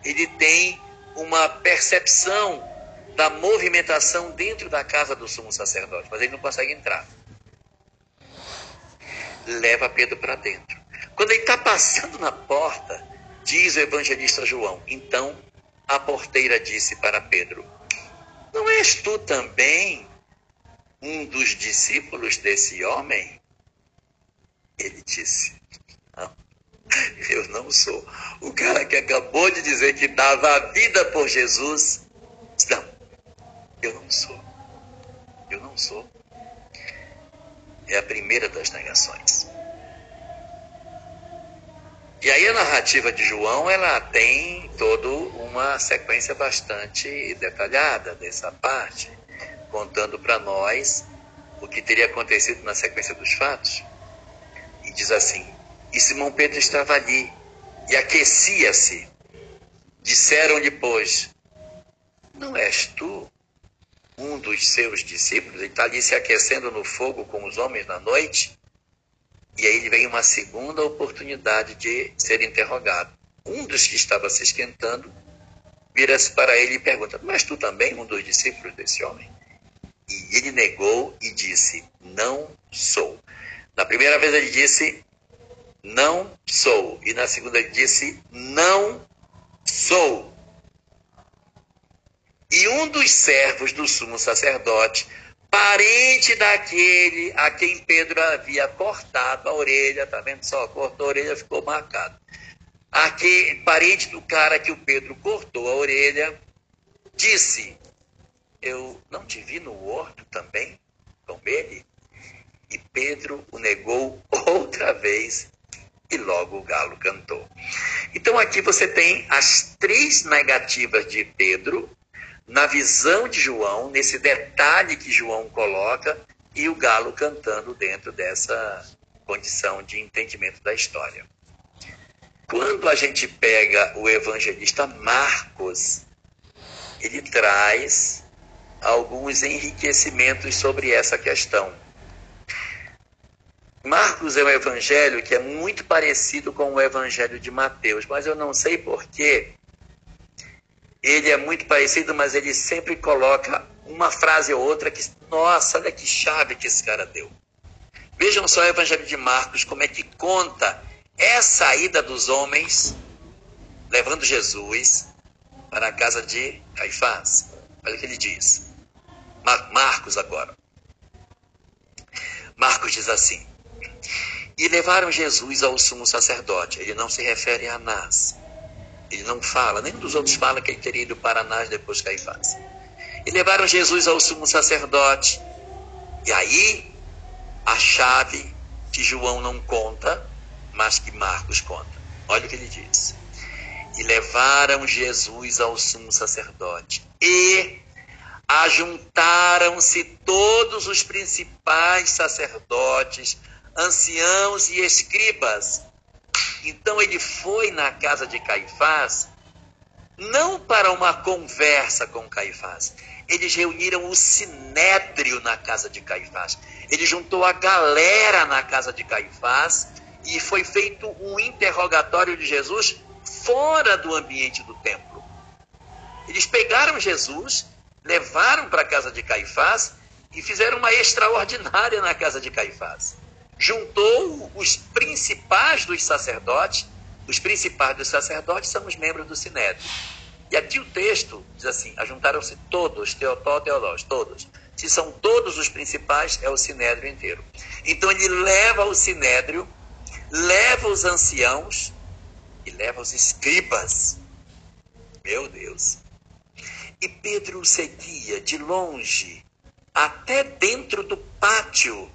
ele tem uma percepção da movimentação dentro da casa do sumo sacerdote, mas ele não consegue entrar. Leva Pedro para dentro. Quando ele está passando na porta, diz o evangelista João, então a porteira disse para Pedro: Não és tu também um dos discípulos desse homem? Ele disse: Não, eu não sou. O cara que acabou de dizer que dava a vida por Jesus, não, eu não sou. Eu não sou. É a primeira das negações. E aí a narrativa de João, ela tem toda uma sequência bastante detalhada dessa parte, contando para nós o que teria acontecido na sequência dos fatos. E diz assim: E Simão Pedro estava ali e aquecia-se. Disseram-lhe, pois, não és tu um dos seus discípulos? Ele está ali se aquecendo no fogo com os homens na noite. E aí vem uma segunda oportunidade de ser interrogado. Um dos que estava se esquentando vira-se para ele e pergunta: Mas tu também, um dos discípulos desse homem? E ele negou e disse: Não sou. Na primeira vez ele disse: Não sou. E na segunda ele disse: Não sou. E um dos servos do sumo sacerdote parente daquele a quem Pedro havia cortado a orelha, tá vendo só? Cortou a orelha, ficou marcado. Aquele parente do cara que o Pedro cortou a orelha, disse: Eu não te vi no horto também com ele? E Pedro o negou outra vez e logo o galo cantou. Então aqui você tem as três negativas de Pedro na visão de João, nesse detalhe que João coloca, e o galo cantando dentro dessa condição de entendimento da história. Quando a gente pega o evangelista Marcos, ele traz alguns enriquecimentos sobre essa questão. Marcos é um evangelho que é muito parecido com o evangelho de Mateus, mas eu não sei porquê ele é muito parecido, mas ele sempre coloca uma frase ou outra que, nossa, olha que chave que esse cara deu. Vejam só o Evangelho de Marcos, como é que conta essa ida dos homens levando Jesus para a casa de Caifás. Olha o que ele diz. Marcos agora. Marcos diz assim: E levaram Jesus ao sumo sacerdote. Ele não se refere a Anás. Ele não fala, nenhum dos outros fala que ele teria ido para Anás depois de Caifás. E levaram Jesus ao sumo sacerdote. E aí, a chave que João não conta, mas que Marcos conta. Olha o que ele diz. E levaram Jesus ao sumo sacerdote. E ajuntaram-se todos os principais sacerdotes, anciãos e escribas então ele foi na casa de Caifás, não para uma conversa com Caifás. Eles reuniram o sinédrio na casa de Caifás. Ele juntou a galera na casa de Caifás e foi feito um interrogatório de Jesus fora do ambiente do templo. Eles pegaram Jesus, levaram para a casa de Caifás e fizeram uma extraordinária na casa de Caifás juntou os principais dos sacerdotes. Os principais dos sacerdotes são os membros do Sinédrio. E aqui o texto diz assim: ajuntaram-se todos, Teotó, todos. Se são todos os principais, é o Sinédrio inteiro. Então ele leva o Sinédrio, leva os anciãos e leva os escribas. Meu Deus. E Pedro seguia de longe, até dentro do pátio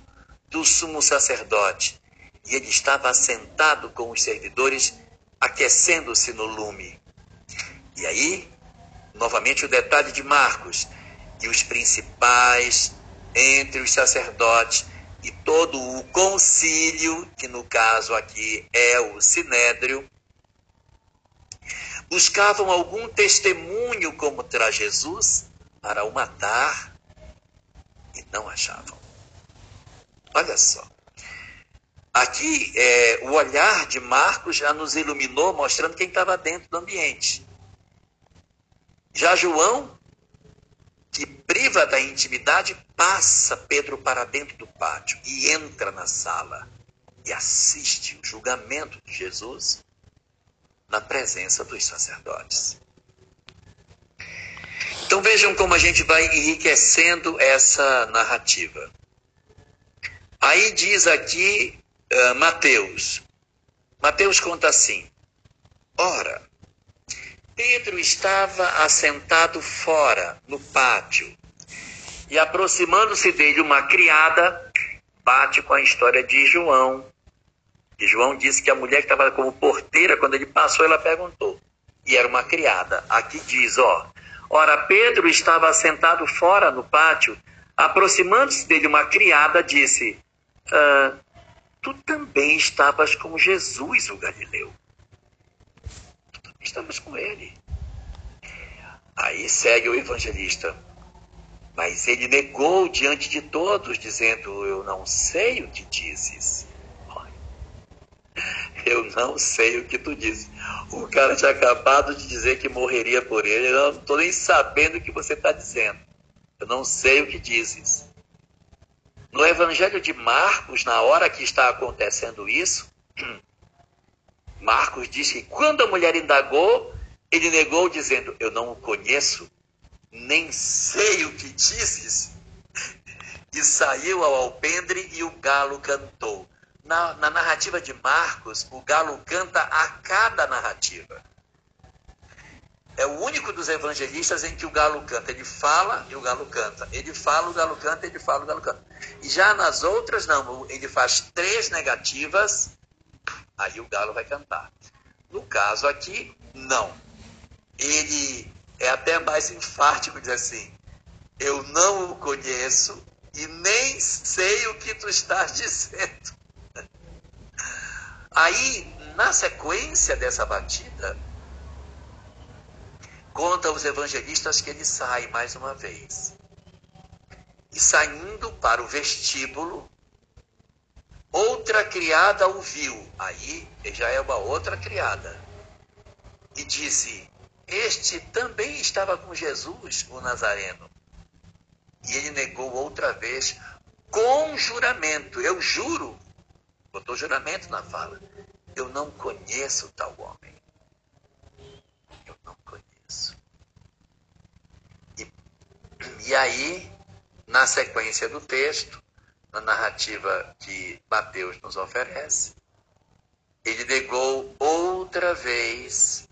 do sumo sacerdote, e ele estava sentado com os servidores, aquecendo-se no lume. E aí, novamente o detalhe de Marcos, e os principais entre os sacerdotes e todo o concílio, que no caso aqui é o sinédrio, buscavam algum testemunho contra Jesus para o matar e não achavam. Olha só. Aqui, é, o olhar de Marcos já nos iluminou, mostrando quem estava dentro do ambiente. Já João, que priva da intimidade, passa Pedro para dentro do pátio e entra na sala e assiste o julgamento de Jesus na presença dos sacerdotes. Então vejam como a gente vai enriquecendo essa narrativa. Aí diz aqui uh, Mateus. Mateus conta assim: Ora, Pedro estava assentado fora, no pátio, e aproximando-se dele uma criada, bate com a história de João. E João disse que a mulher que estava como porteira, quando ele passou, ela perguntou. E era uma criada. Aqui diz, ó. Ora, Pedro estava assentado fora no pátio, aproximando-se dele uma criada, disse: ah, tu também estavas com Jesus, o Galileu. Tu também estavas com ele. Aí segue o evangelista. Mas ele negou diante de todos, dizendo: Eu não sei o que dizes. Eu não sei o que tu dizes. O cara tinha acabado de dizer que morreria por ele. Eu não estou nem sabendo o que você está dizendo. Eu não sei o que dizes. No Evangelho de Marcos, na hora que está acontecendo isso, Marcos diz que quando a mulher indagou, ele negou, dizendo: Eu não o conheço, nem sei o que dizes. E saiu ao alpendre e o galo cantou. Na, na narrativa de Marcos, o galo canta a cada narrativa é o único dos evangelistas em que o galo canta. Ele fala e o galo canta. Ele fala, o galo canta, ele fala, o galo canta. E já nas outras, não. Ele faz três negativas, aí o galo vai cantar. No caso aqui, não. Ele é até mais enfático, diz assim: Eu não o conheço e nem sei o que tu estás dizendo. Aí, na sequência dessa batida, Conta os evangelistas que ele sai mais uma vez. E saindo para o vestíbulo, outra criada o viu. Aí já é uma outra criada. E disse: Este também estava com Jesus, o Nazareno. E ele negou outra vez, com juramento. Eu juro, botou juramento na fala. Eu não conheço tal homem. E, e aí, na sequência do texto, na narrativa que Mateus nos oferece, ele negou outra vez,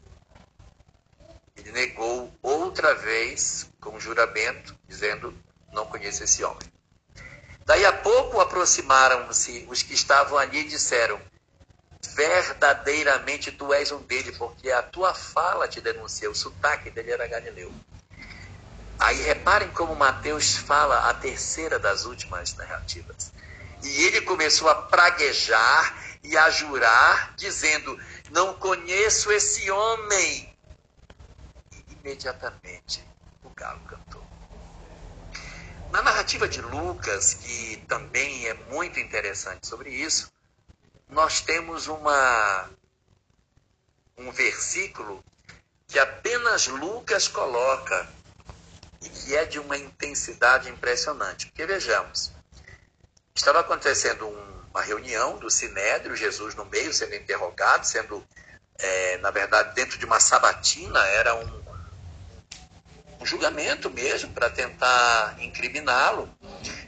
ele negou outra vez com juramento, dizendo: Não conheço esse homem. Daí a pouco aproximaram-se os que estavam ali e disseram: verdadeiramente tu és um dele, porque a tua fala te denuncia, o sotaque dele era Galileu. Aí reparem como Mateus fala a terceira das últimas narrativas. E ele começou a praguejar e a jurar, dizendo: Não conheço esse homem. E imediatamente o galo cantou. Na narrativa de Lucas, que também é muito interessante sobre isso, nós temos uma, um versículo que apenas Lucas coloca e que é de uma intensidade impressionante. Porque vejamos, estava acontecendo uma reunião do Sinédrio, Jesus no meio sendo interrogado, sendo, é, na verdade, dentro de uma sabatina, era um, um julgamento mesmo para tentar incriminá-lo.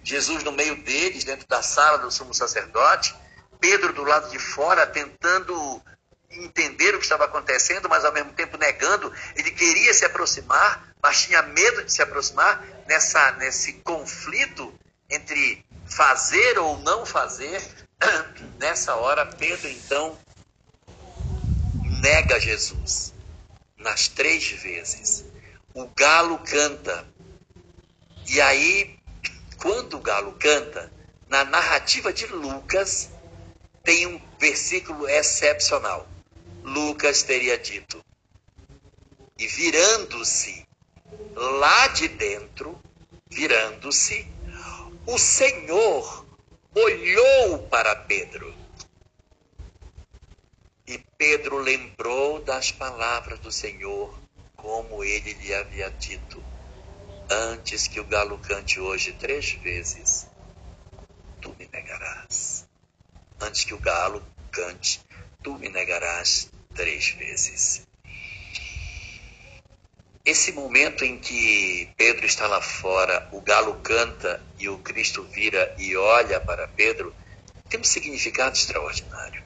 Jesus no meio deles, dentro da sala do sumo sacerdote, Pedro do lado de fora tentando entender o que estava acontecendo, mas ao mesmo tempo negando. Ele queria se aproximar, mas tinha medo de se aproximar nessa, nesse conflito entre fazer ou não fazer. Nessa hora, Pedro então nega Jesus nas três vezes. O galo canta. E aí, quando o galo canta, na narrativa de Lucas, tem um versículo excepcional. Lucas teria dito: E virando-se lá de dentro, virando-se, o Senhor olhou para Pedro. E Pedro lembrou das palavras do Senhor, como ele lhe havia dito: Antes que o galo cante hoje três vezes, tu me negarás. Antes que o galo cante, tu me negarás três vezes. Esse momento em que Pedro está lá fora, o galo canta e o Cristo vira e olha para Pedro, tem um significado extraordinário.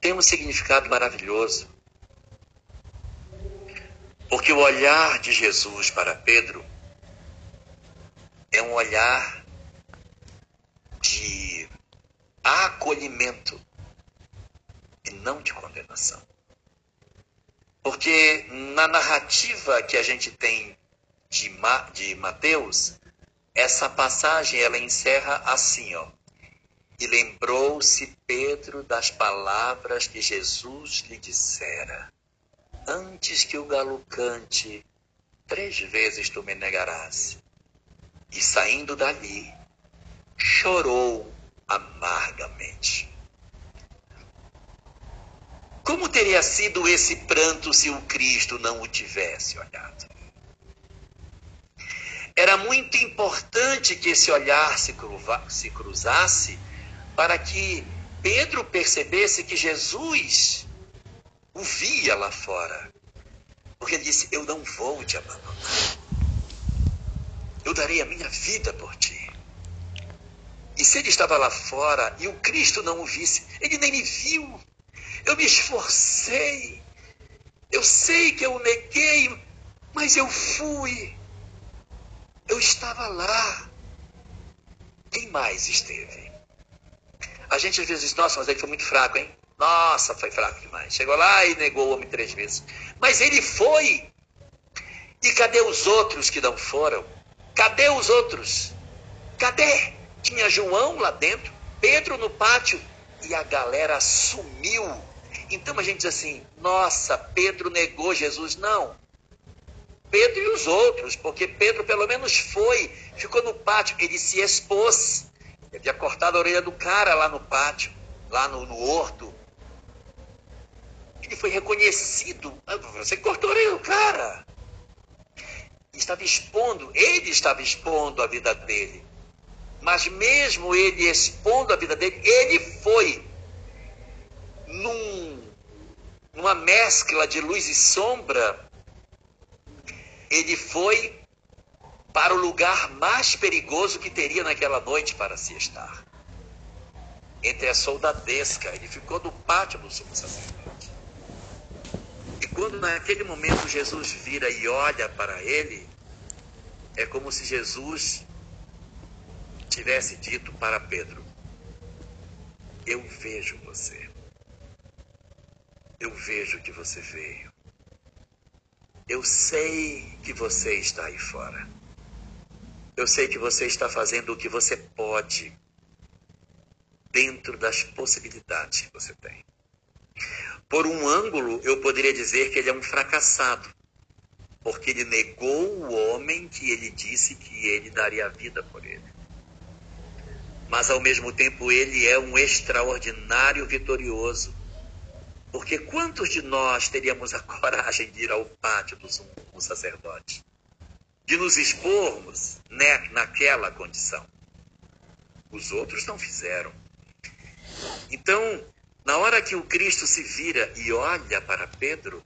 Tem um significado maravilhoso. Porque o olhar de Jesus para Pedro é um olhar de acolhimento e não de condenação. Porque na narrativa que a gente tem de, Ma, de Mateus, essa passagem ela encerra assim, ó. E lembrou-se Pedro das palavras que Jesus lhe dissera: Antes que o galo cante, três vezes tu me negarás. E saindo dali, chorou amargamente. Como teria sido esse pranto se o Cristo não o tivesse olhado? Era muito importante que esse olhar se, se cruzasse para que Pedro percebesse que Jesus o via lá fora. Porque ele disse: Eu não vou te abandonar. Eu darei a minha vida por ti. E se ele estava lá fora e o Cristo não o visse, ele nem me viu. Eu me esforcei. Eu sei que eu neguei, mas eu fui. Eu estava lá. Quem mais esteve? A gente às vezes diz, nossa, mas ele foi muito fraco, hein? Nossa, foi fraco demais. Chegou lá e negou o homem três vezes. Mas ele foi. E cadê os outros que não foram? Cadê os outros? Cadê? Tinha João lá dentro, Pedro no pátio e a galera sumiu. Então a gente diz assim: nossa, Pedro negou Jesus. Não. Pedro e os outros, porque Pedro pelo menos foi, ficou no pátio, ele se expôs. Ele havia cortado a orelha do cara lá no pátio, lá no, no horto. Ele foi reconhecido. Você cortou a orelha do cara. Estava expondo, ele estava expondo a vida dele. Mas mesmo ele expondo a vida dele, ele foi num, numa mescla de luz e sombra, ele foi para o lugar mais perigoso que teria naquela noite para se estar. Entre a soldadesca, ele ficou no pátio do sumo sacerdote. E quando naquele momento Jesus vira e olha para ele, é como se Jesus tivesse dito para Pedro: Eu vejo você. Eu vejo que você veio. Eu sei que você está aí fora. Eu sei que você está fazendo o que você pode dentro das possibilidades que você tem. Por um ângulo, eu poderia dizer que ele é um fracassado, porque ele negou o homem que ele disse que ele daria a vida por ele. Mas ao mesmo tempo, ele é um extraordinário vitorioso porque quantos de nós teríamos a coragem de ir ao pátio do sumo sacerdote? De nos expormos né, naquela condição? Os outros não fizeram. Então, na hora que o Cristo se vira e olha para Pedro,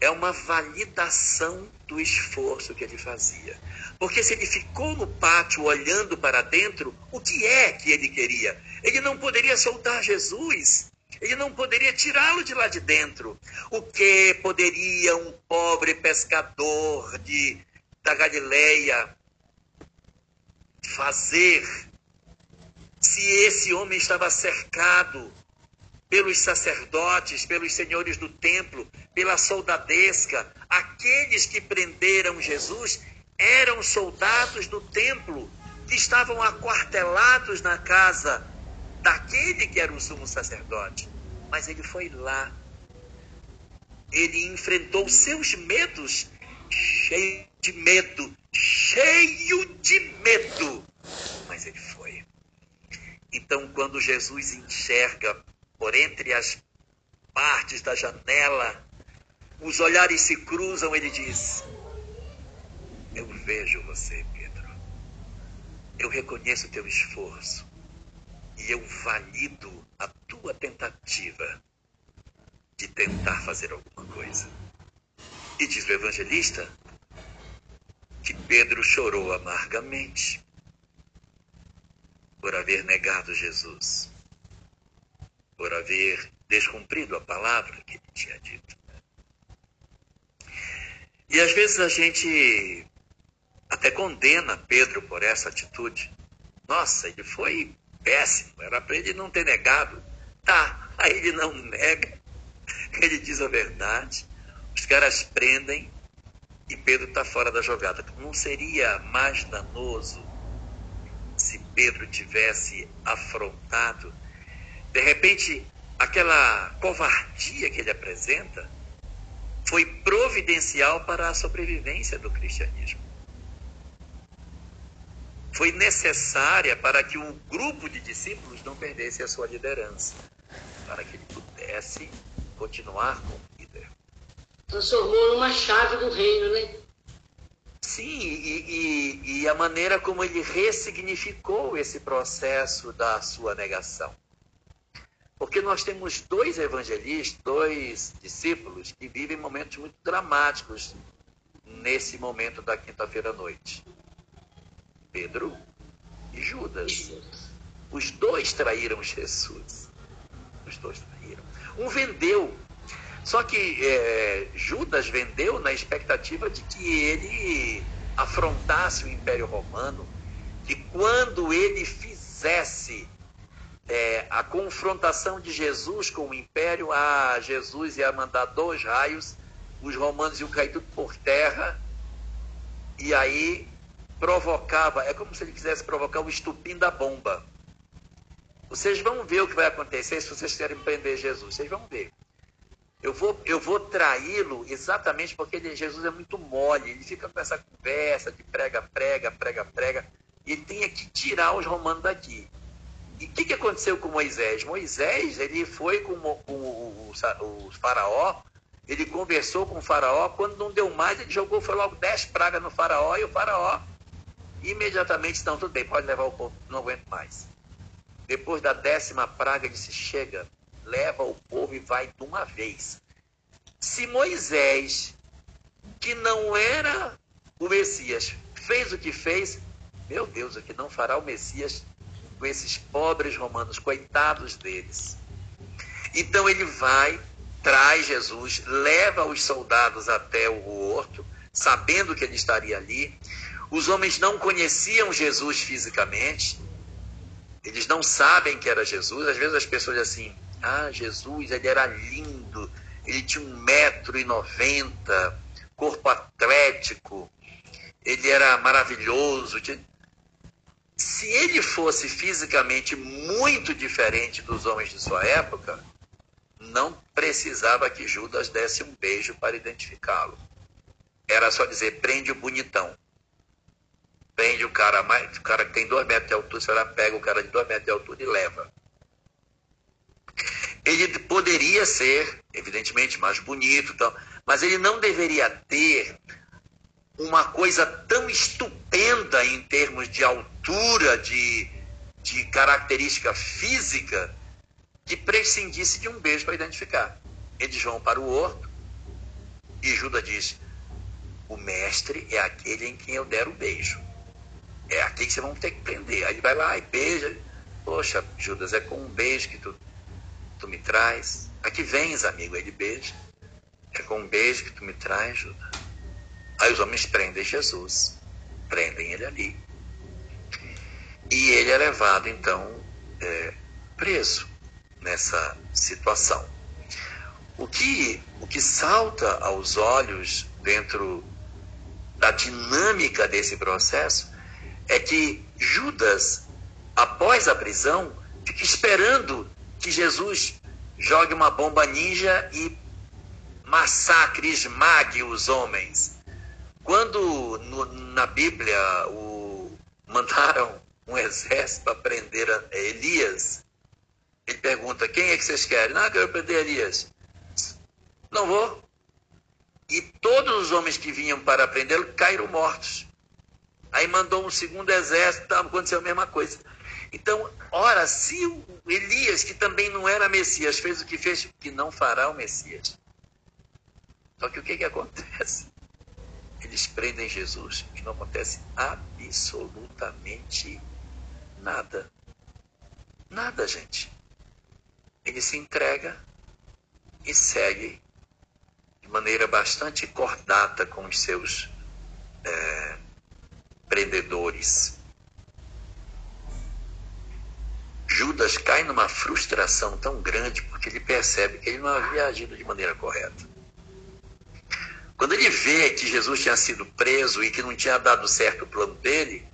é uma validação do esforço que ele fazia. Porque se ele ficou no pátio olhando para dentro, o que é que ele queria? Ele não poderia soltar Jesus. Ele não poderia tirá-lo de lá de dentro. O que poderia um pobre pescador de, da Galileia fazer se esse homem estava cercado pelos sacerdotes, pelos senhores do templo, pela soldadesca? Aqueles que prenderam Jesus eram soldados do templo que estavam aquartelados na casa daquele que era o sumo sacerdote. Mas ele foi lá. Ele enfrentou seus medos, cheio de medo, cheio de medo. Mas ele foi. Então, quando Jesus enxerga por entre as partes da janela, os olhares se cruzam, ele diz: Eu vejo você, Pedro. Eu reconheço o teu esforço e eu valido a tua tentativa de tentar fazer alguma coisa. E diz o evangelista que Pedro chorou amargamente por haver negado Jesus, por haver descumprido a palavra que ele tinha dito. E às vezes a gente até condena Pedro por essa atitude. Nossa, ele foi péssimo, era para ele não ter negado. Tá, aí ele não nega, ele diz a verdade, os caras prendem e Pedro está fora da jogada. Não seria mais danoso se Pedro tivesse afrontado? De repente, aquela covardia que ele apresenta foi providencial para a sobrevivência do cristianismo foi necessária para que o grupo de discípulos não perdesse a sua liderança, para que ele pudesse continuar como líder. Transformou numa chave do reino, né? Sim, e, e, e a maneira como ele ressignificou esse processo da sua negação. Porque nós temos dois evangelistas, dois discípulos que vivem momentos muito dramáticos nesse momento da quinta-feira à noite. Pedro e Judas. Os dois traíram Jesus. Os dois traíram. Um vendeu. Só que é, Judas vendeu na expectativa de que ele afrontasse o Império Romano, que quando ele fizesse é, a confrontação de Jesus com o Império, a Jesus ia mandar dois raios, os romanos iam cair tudo por terra, e aí provocava, é como se ele quisesse provocar o estupim da bomba. Vocês vão ver o que vai acontecer se vocês querem prender Jesus. Vocês vão ver. Eu vou, eu vou traí-lo exatamente porque ele, Jesus é muito mole. Ele fica com essa conversa de prega, prega, prega, prega. E ele tem que tirar os romanos daqui. E o que, que aconteceu com Moisés? Moisés, ele foi com, com o, o, o, faraó, ele conversou com o faraó, quando não deu mais, ele jogou, foi logo dez pragas no faraó, e o faraó imediatamente, não, tudo bem, pode levar o povo, não aguento mais. Depois da décima praga, disse: chega, leva o povo e vai de uma vez. Se Moisés, que não era o Messias, fez o que fez, meu Deus, o que não fará o Messias com esses pobres romanos, coitados deles. Então ele vai, traz Jesus, leva os soldados até o horto, sabendo que ele estaria ali, os homens não conheciam Jesus fisicamente, eles não sabem que era Jesus. Às vezes as pessoas assim, ah, Jesus, ele era lindo, ele tinha um metro e noventa, corpo atlético, ele era maravilhoso. Se ele fosse fisicamente muito diferente dos homens de sua época, não precisava que Judas desse um beijo para identificá-lo. Era só dizer, prende o bonitão prende o cara, mais, o cara que tem dois metros de altura, você pega o cara de dois metros de altura e leva. Ele poderia ser, evidentemente, mais bonito, então, mas ele não deveria ter uma coisa tão estupenda em termos de altura, de, de característica física, que prescindisse de um beijo para identificar. Eles vão para o horto e Judas diz: O mestre é aquele em quem eu der o beijo. É aqui que vocês vão ter que prender. Aí ele vai lá e beija. Poxa, Judas, é com um beijo que tu, tu me traz. Aqui vens, amigo. Aí ele beija. É com um beijo que tu me traz, Judas. Aí os homens prendem Jesus. Prendem ele ali. E ele é levado, então, é, preso nessa situação. O que, o que salta aos olhos dentro da dinâmica desse processo é que Judas, após a prisão, fica esperando que Jesus jogue uma bomba ninja e massacre, esmague os homens. Quando no, na Bíblia o, mandaram um exército para prender Elias, ele pergunta: quem é que vocês querem? Não, eu quero prender Elias. Não vou. E todos os homens que vinham para prendê-lo caíram mortos. Aí mandou um segundo exército, aconteceu a mesma coisa. Então, ora, se o Elias, que também não era Messias, fez o que fez, que não fará o Messias. Só que o que, que acontece? Eles prendem Jesus e não acontece absolutamente nada. Nada, gente. Ele se entrega e segue de maneira bastante cordata com os seus é, prendedores. Judas cai numa frustração tão grande porque ele percebe que ele não havia agido de maneira correta. Quando ele vê que Jesus tinha sido preso e que não tinha dado certo o plano dele,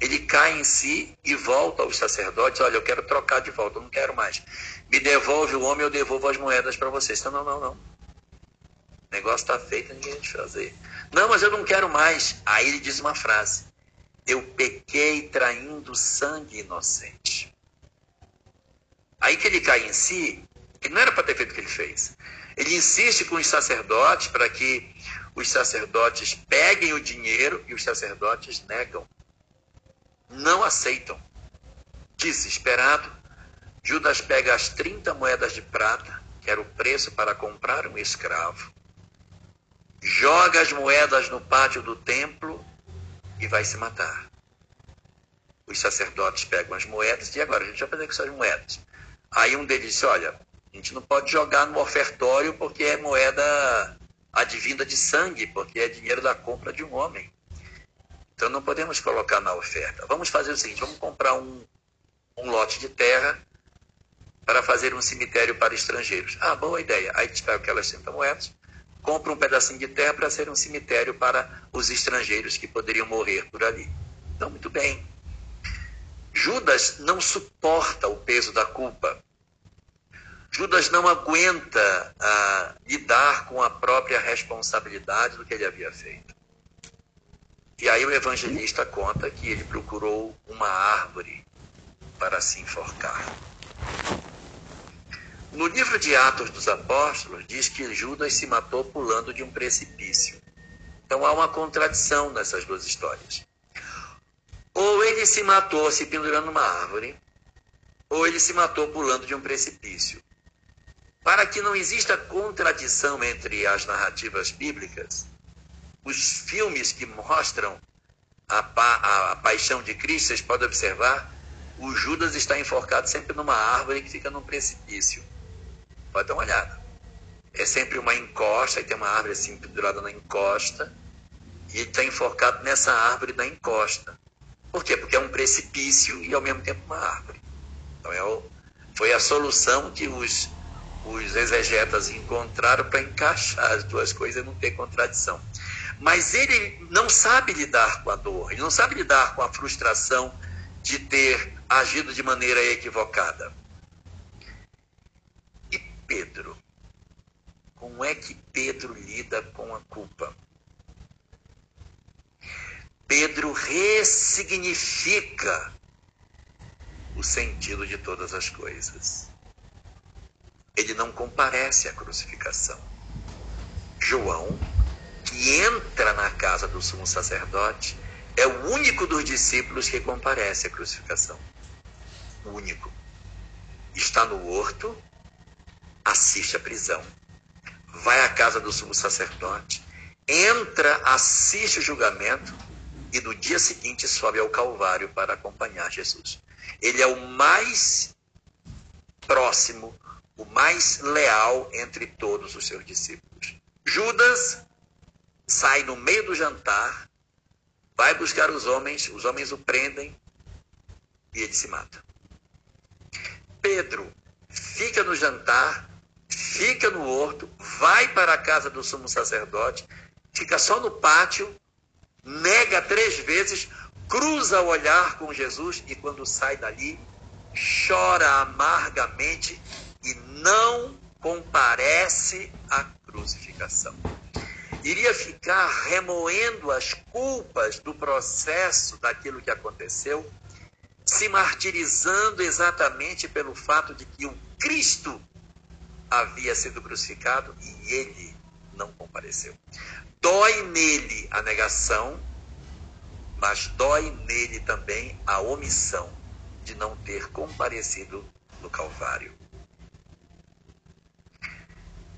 ele cai em si e volta aos sacerdotes: Olha, eu quero trocar de volta, eu não quero mais. Me devolve o homem, eu devolvo as moedas para vocês. Então, não, não, não. Negócio está feito, ninguém vai fazer. Não, mas eu não quero mais. Aí ele diz uma frase: Eu pequei traindo sangue inocente. Aí que ele cai em si, que não era para ter feito o que ele fez. Ele insiste com os sacerdotes para que os sacerdotes peguem o dinheiro e os sacerdotes negam. Não aceitam. Desesperado, Judas pega as 30 moedas de prata, que era o preço para comprar um escravo, joga as moedas no pátio do templo e vai se matar. Os sacerdotes pegam as moedas e agora a gente vai fazer com essas moedas. Aí um deles disse: Olha, a gente não pode jogar no ofertório porque é moeda advinda de sangue, porque é dinheiro da compra de um homem. Então não podemos colocar na oferta. Vamos fazer o seguinte: vamos comprar um, um lote de terra para fazer um cemitério para estrangeiros. Ah, boa ideia. Aí a gente pega aquelas 30 moedas, compra um pedacinho de terra para ser um cemitério para os estrangeiros que poderiam morrer por ali. Então, muito bem. Judas não suporta o peso da culpa. Judas não aguenta ah, lidar com a própria responsabilidade do que ele havia feito. E aí o evangelista conta que ele procurou uma árvore para se enforcar. No livro de Atos dos Apóstolos, diz que Judas se matou pulando de um precipício. Então há uma contradição nessas duas histórias. Ou ele se matou se pendurando numa árvore, ou ele se matou pulando de um precipício. Para que não exista contradição entre as narrativas bíblicas, os filmes que mostram a, pa, a paixão de Cristo, vocês podem observar, o Judas está enforcado sempre numa árvore que fica num precipício. Pode dar uma olhada. É sempre uma encosta, e tem uma árvore assim pendurada na encosta, e está enforcado nessa árvore da encosta. Por quê? Porque é um precipício e ao mesmo tempo uma árvore. Então é o, foi a solução que os os exegetas encontraram para encaixar as duas coisas e não ter contradição. Mas ele não sabe lidar com a dor, ele não sabe lidar com a frustração de ter agido de maneira equivocada. Pedro? Como é que Pedro lida com a culpa? Pedro ressignifica o sentido de todas as coisas ele não comparece à crucificação. João, que entra na casa do sumo sacerdote, é o único dos discípulos que comparece à crucificação. O único. Está no horto, assiste à prisão. Vai à casa do sumo sacerdote, entra, assiste o julgamento e no dia seguinte sobe ao Calvário para acompanhar Jesus. Ele é o mais próximo o mais leal entre todos os seus discípulos. Judas sai no meio do jantar, vai buscar os homens, os homens o prendem e ele se mata. Pedro fica no jantar, fica no horto, vai para a casa do sumo sacerdote, fica só no pátio, nega três vezes, cruza o olhar com Jesus e quando sai dali, chora amargamente e não comparece à crucificação. Iria ficar remoendo as culpas do processo daquilo que aconteceu, se martirizando exatamente pelo fato de que o Cristo havia sido crucificado e ele não compareceu. Dói nele a negação, mas dói nele também a omissão de não ter comparecido no Calvário.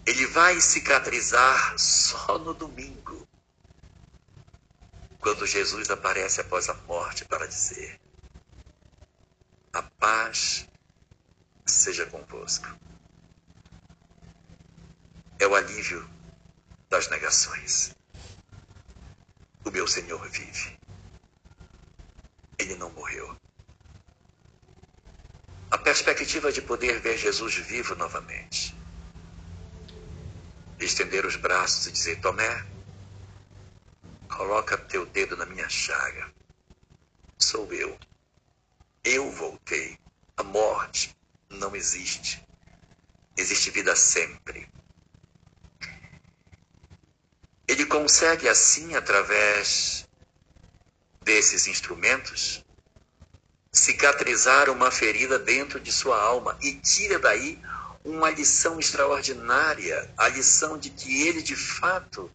Ele vai cicatrizar só no domingo, quando Jesus aparece após a morte para dizer: A paz seja convosco. É o alívio das negações. O meu Senhor vive. Ele não morreu. A perspectiva de poder ver Jesus vivo novamente. Estender os braços e dizer: Tomé, coloca teu dedo na minha chaga. Sou eu. Eu voltei. A morte não existe. Existe vida sempre. Ele consegue, assim, através desses instrumentos, cicatrizar uma ferida dentro de sua alma e tira daí uma lição extraordinária, a lição de que ele de fato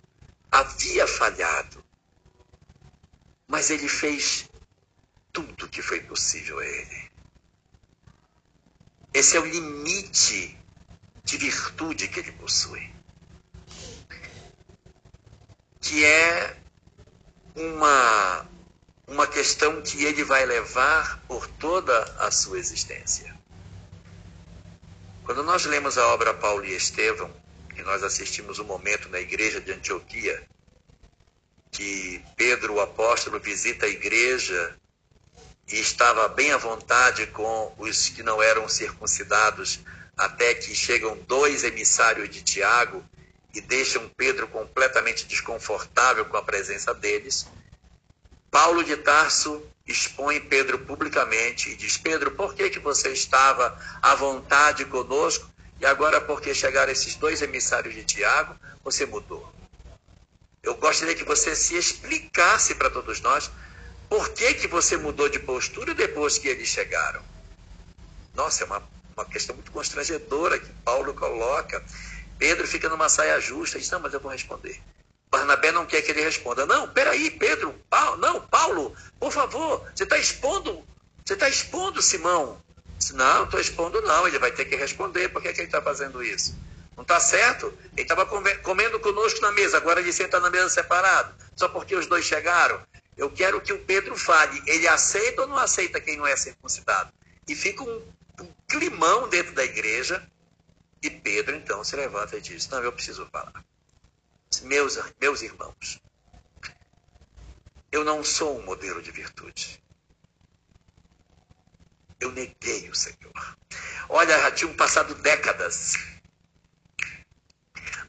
havia falhado. Mas ele fez tudo que foi possível a ele. Esse é o limite de virtude que ele possui. Que é uma uma questão que ele vai levar por toda a sua existência. Quando nós lemos a obra Paulo e Estevão, e nós assistimos um momento na igreja de Antioquia, que Pedro, o apóstolo, visita a igreja e estava bem à vontade com os que não eram circuncidados, até que chegam dois emissários de Tiago e deixam Pedro completamente desconfortável com a presença deles. Paulo de Tarso expõe Pedro publicamente e diz: Pedro, por que, que você estava à vontade conosco e agora, porque chegaram esses dois emissários de Tiago, você mudou? Eu gostaria que você se explicasse para todos nós por que, que você mudou de postura depois que eles chegaram. Nossa, é uma, uma questão muito constrangedora que Paulo coloca. Pedro fica numa saia justa diz: Não, mas eu vou responder. Barnabé não quer que ele responda. Não, peraí, Pedro, Paulo, não, Paulo, por favor, você está expondo, você está expondo Simão. Não, não estou expondo não, ele vai ter que responder, por que, que ele está fazendo isso? Não está certo? Ele estava comendo conosco na mesa, agora ele senta na mesa separado, só porque os dois chegaram. Eu quero que o Pedro fale, ele aceita ou não aceita quem não é circuncidado? E fica um, um climão dentro da igreja, e Pedro então se levanta e diz, não, eu preciso falar meus, meus irmãos, eu não sou um modelo de virtude. Eu neguei o Senhor. Olha, já tinham passado décadas.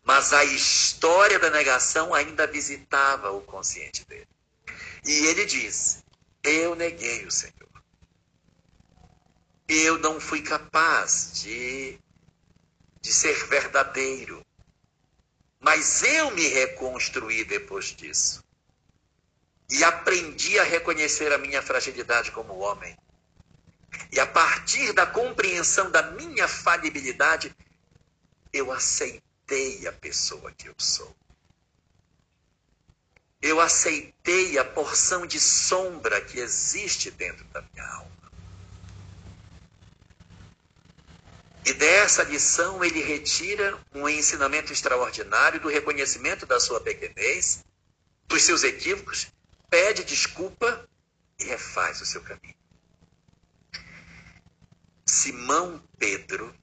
Mas a história da negação ainda visitava o consciente dele. E ele diz: Eu neguei o Senhor. Eu não fui capaz de, de ser verdadeiro. Mas eu me reconstruí depois disso. E aprendi a reconhecer a minha fragilidade como homem. E a partir da compreensão da minha falibilidade, eu aceitei a pessoa que eu sou. Eu aceitei a porção de sombra que existe dentro da minha alma. E dessa lição ele retira um ensinamento extraordinário do reconhecimento da sua pequenez, dos seus equívocos, pede desculpa e refaz o seu caminho. Simão Pedro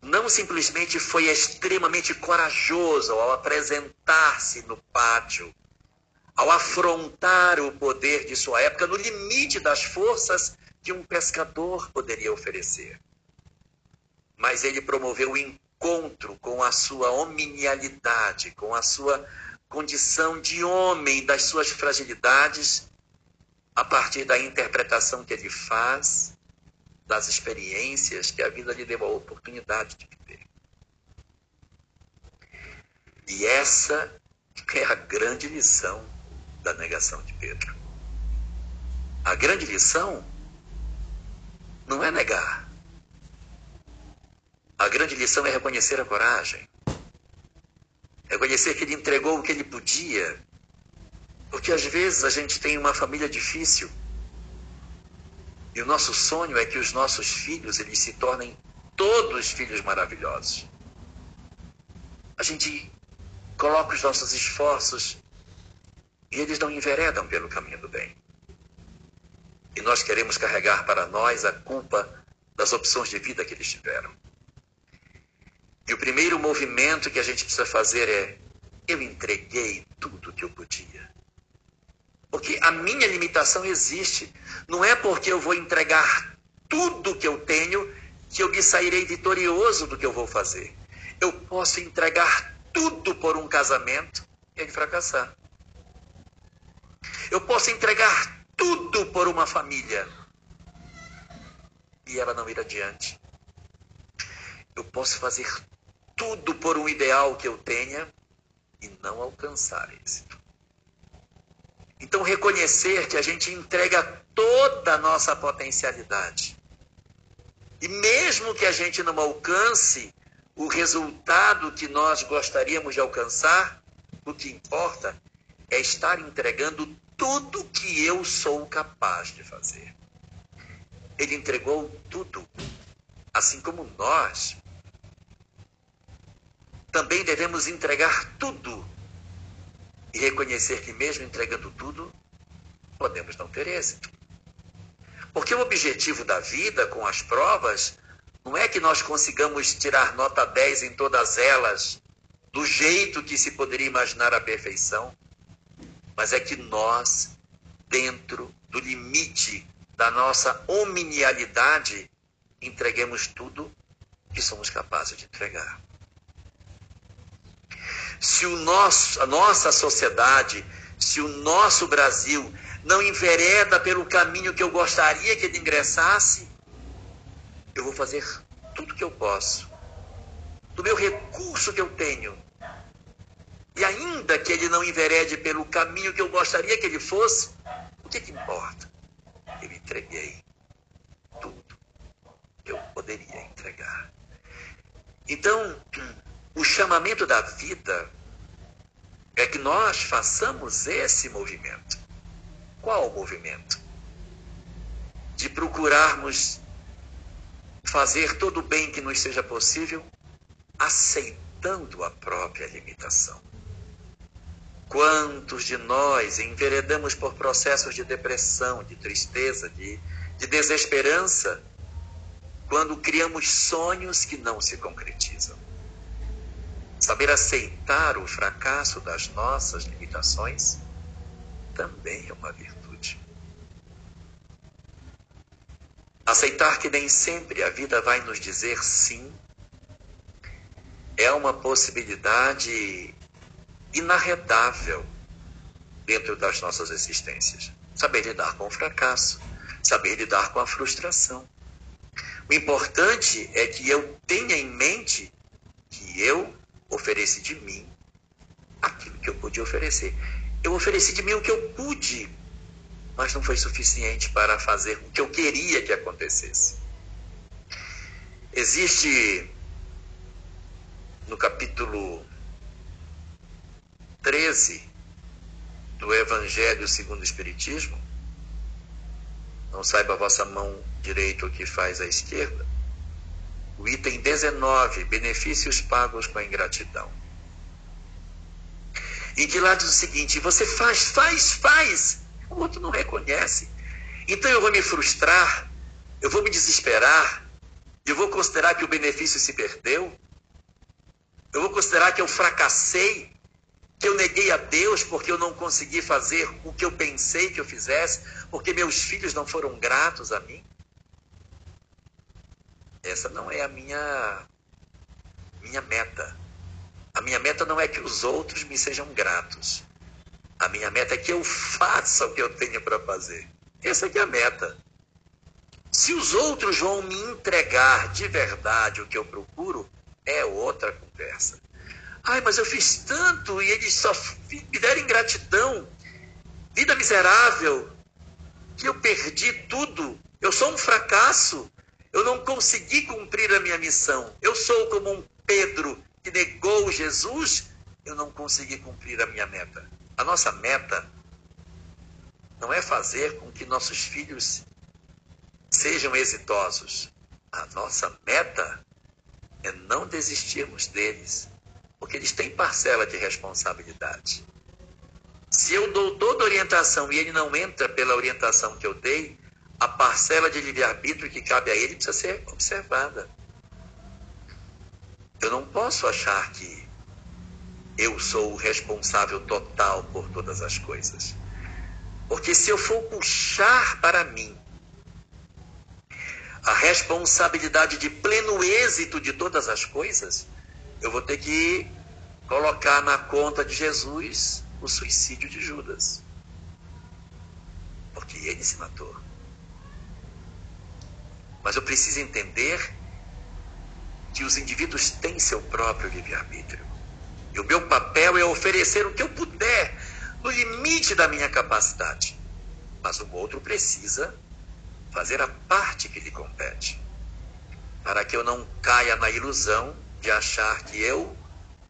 não simplesmente foi extremamente corajoso ao apresentar-se no pátio, ao afrontar o poder de sua época no limite das forças que um pescador poderia oferecer mas ele promoveu o encontro com a sua hominialidade, com a sua condição de homem, das suas fragilidades, a partir da interpretação que ele faz das experiências que a vida lhe deu a oportunidade de viver. E essa é a grande lição da negação de Pedro. A grande lição não é negar. A grande lição é reconhecer a coragem. Reconhecer que ele entregou o que ele podia. Porque às vezes a gente tem uma família difícil. E o nosso sonho é que os nossos filhos eles se tornem todos filhos maravilhosos. A gente coloca os nossos esforços e eles não enveredam pelo caminho do bem. E nós queremos carregar para nós a culpa das opções de vida que eles tiveram. E o primeiro movimento que a gente precisa fazer é: eu entreguei tudo que eu podia. Porque a minha limitação existe. Não é porque eu vou entregar tudo que eu tenho que eu me sairei vitorioso do que eu vou fazer. Eu posso entregar tudo por um casamento e ele fracassar. Eu posso entregar tudo por uma família e ela não ir adiante. Eu posso fazer tudo por um ideal que eu tenha e não alcançar êxito. Então, reconhecer que a gente entrega toda a nossa potencialidade. E mesmo que a gente não alcance o resultado que nós gostaríamos de alcançar, o que importa é estar entregando tudo que eu sou capaz de fazer. Ele entregou tudo, assim como nós também devemos entregar tudo e reconhecer que, mesmo entregando tudo, podemos não ter êxito. Porque o objetivo da vida com as provas não é que nós consigamos tirar nota 10 em todas elas, do jeito que se poderia imaginar a perfeição, mas é que nós, dentro do limite da nossa hominialidade, entreguemos tudo que somos capazes de entregar se o nosso, a nossa sociedade, se o nosso Brasil não envereda pelo caminho que eu gostaria que ele ingressasse, eu vou fazer tudo que eu posso, do meu recurso que eu tenho. E ainda que ele não enverede pelo caminho que eu gostaria que ele fosse, o que, que importa? Eu entreguei tudo que eu poderia entregar. Então, o chamamento da vida é que nós façamos esse movimento. Qual o movimento? De procurarmos fazer todo o bem que nos seja possível, aceitando a própria limitação. Quantos de nós enveredamos por processos de depressão, de tristeza, de, de desesperança, quando criamos sonhos que não se concretizam? Saber aceitar o fracasso das nossas limitações também é uma virtude. Aceitar que nem sempre a vida vai nos dizer sim é uma possibilidade inarredável dentro das nossas existências. Saber lidar com o fracasso, saber lidar com a frustração. O importante é que eu tenha em mente que eu ofereci de mim aquilo que eu podia oferecer. Eu ofereci de mim o que eu pude, mas não foi suficiente para fazer o que eu queria que acontecesse. Existe no capítulo 13 do Evangelho segundo o Espiritismo, não saiba a vossa mão direita o que faz a esquerda, o item 19, benefícios pagos com a ingratidão. Em que lá diz o seguinte: você faz, faz, faz, o outro não reconhece. Então eu vou me frustrar, eu vou me desesperar, eu vou considerar que o benefício se perdeu, eu vou considerar que eu fracassei, que eu neguei a Deus porque eu não consegui fazer o que eu pensei que eu fizesse, porque meus filhos não foram gratos a mim. Essa não é a minha minha meta. A minha meta não é que os outros me sejam gratos. A minha meta é que eu faça o que eu tenho para fazer. Essa é a meta. Se os outros vão me entregar de verdade o que eu procuro, é outra conversa. Ai, mas eu fiz tanto e eles só me deram ingratidão. Vida miserável, que eu perdi tudo. Eu sou um fracasso. Eu não consegui cumprir a minha missão. Eu sou como um Pedro que negou Jesus. Eu não consegui cumprir a minha meta. A nossa meta não é fazer com que nossos filhos sejam exitosos. A nossa meta é não desistirmos deles, porque eles têm parcela de responsabilidade. Se eu dou toda orientação e ele não entra pela orientação que eu dei, a parcela de livre-arbítrio que cabe a ele precisa ser observada. Eu não posso achar que eu sou o responsável total por todas as coisas. Porque se eu for puxar para mim a responsabilidade de pleno êxito de todas as coisas, eu vou ter que colocar na conta de Jesus o suicídio de Judas. Porque ele se matou. Mas eu preciso entender que os indivíduos têm seu próprio livre-arbítrio. E o meu papel é oferecer o que eu puder, no limite da minha capacidade. Mas o outro precisa fazer a parte que lhe compete. Para que eu não caia na ilusão de achar que eu,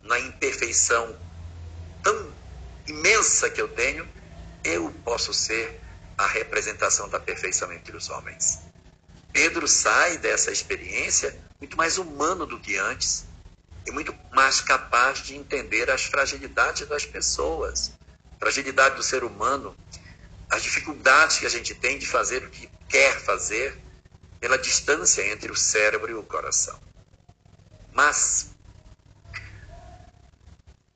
na imperfeição tão imensa que eu tenho, eu posso ser a representação da perfeição entre os homens. Pedro sai dessa experiência muito mais humano do que antes e muito mais capaz de entender as fragilidades das pessoas, fragilidade do ser humano, as dificuldades que a gente tem de fazer o que quer fazer pela distância entre o cérebro e o coração. Mas,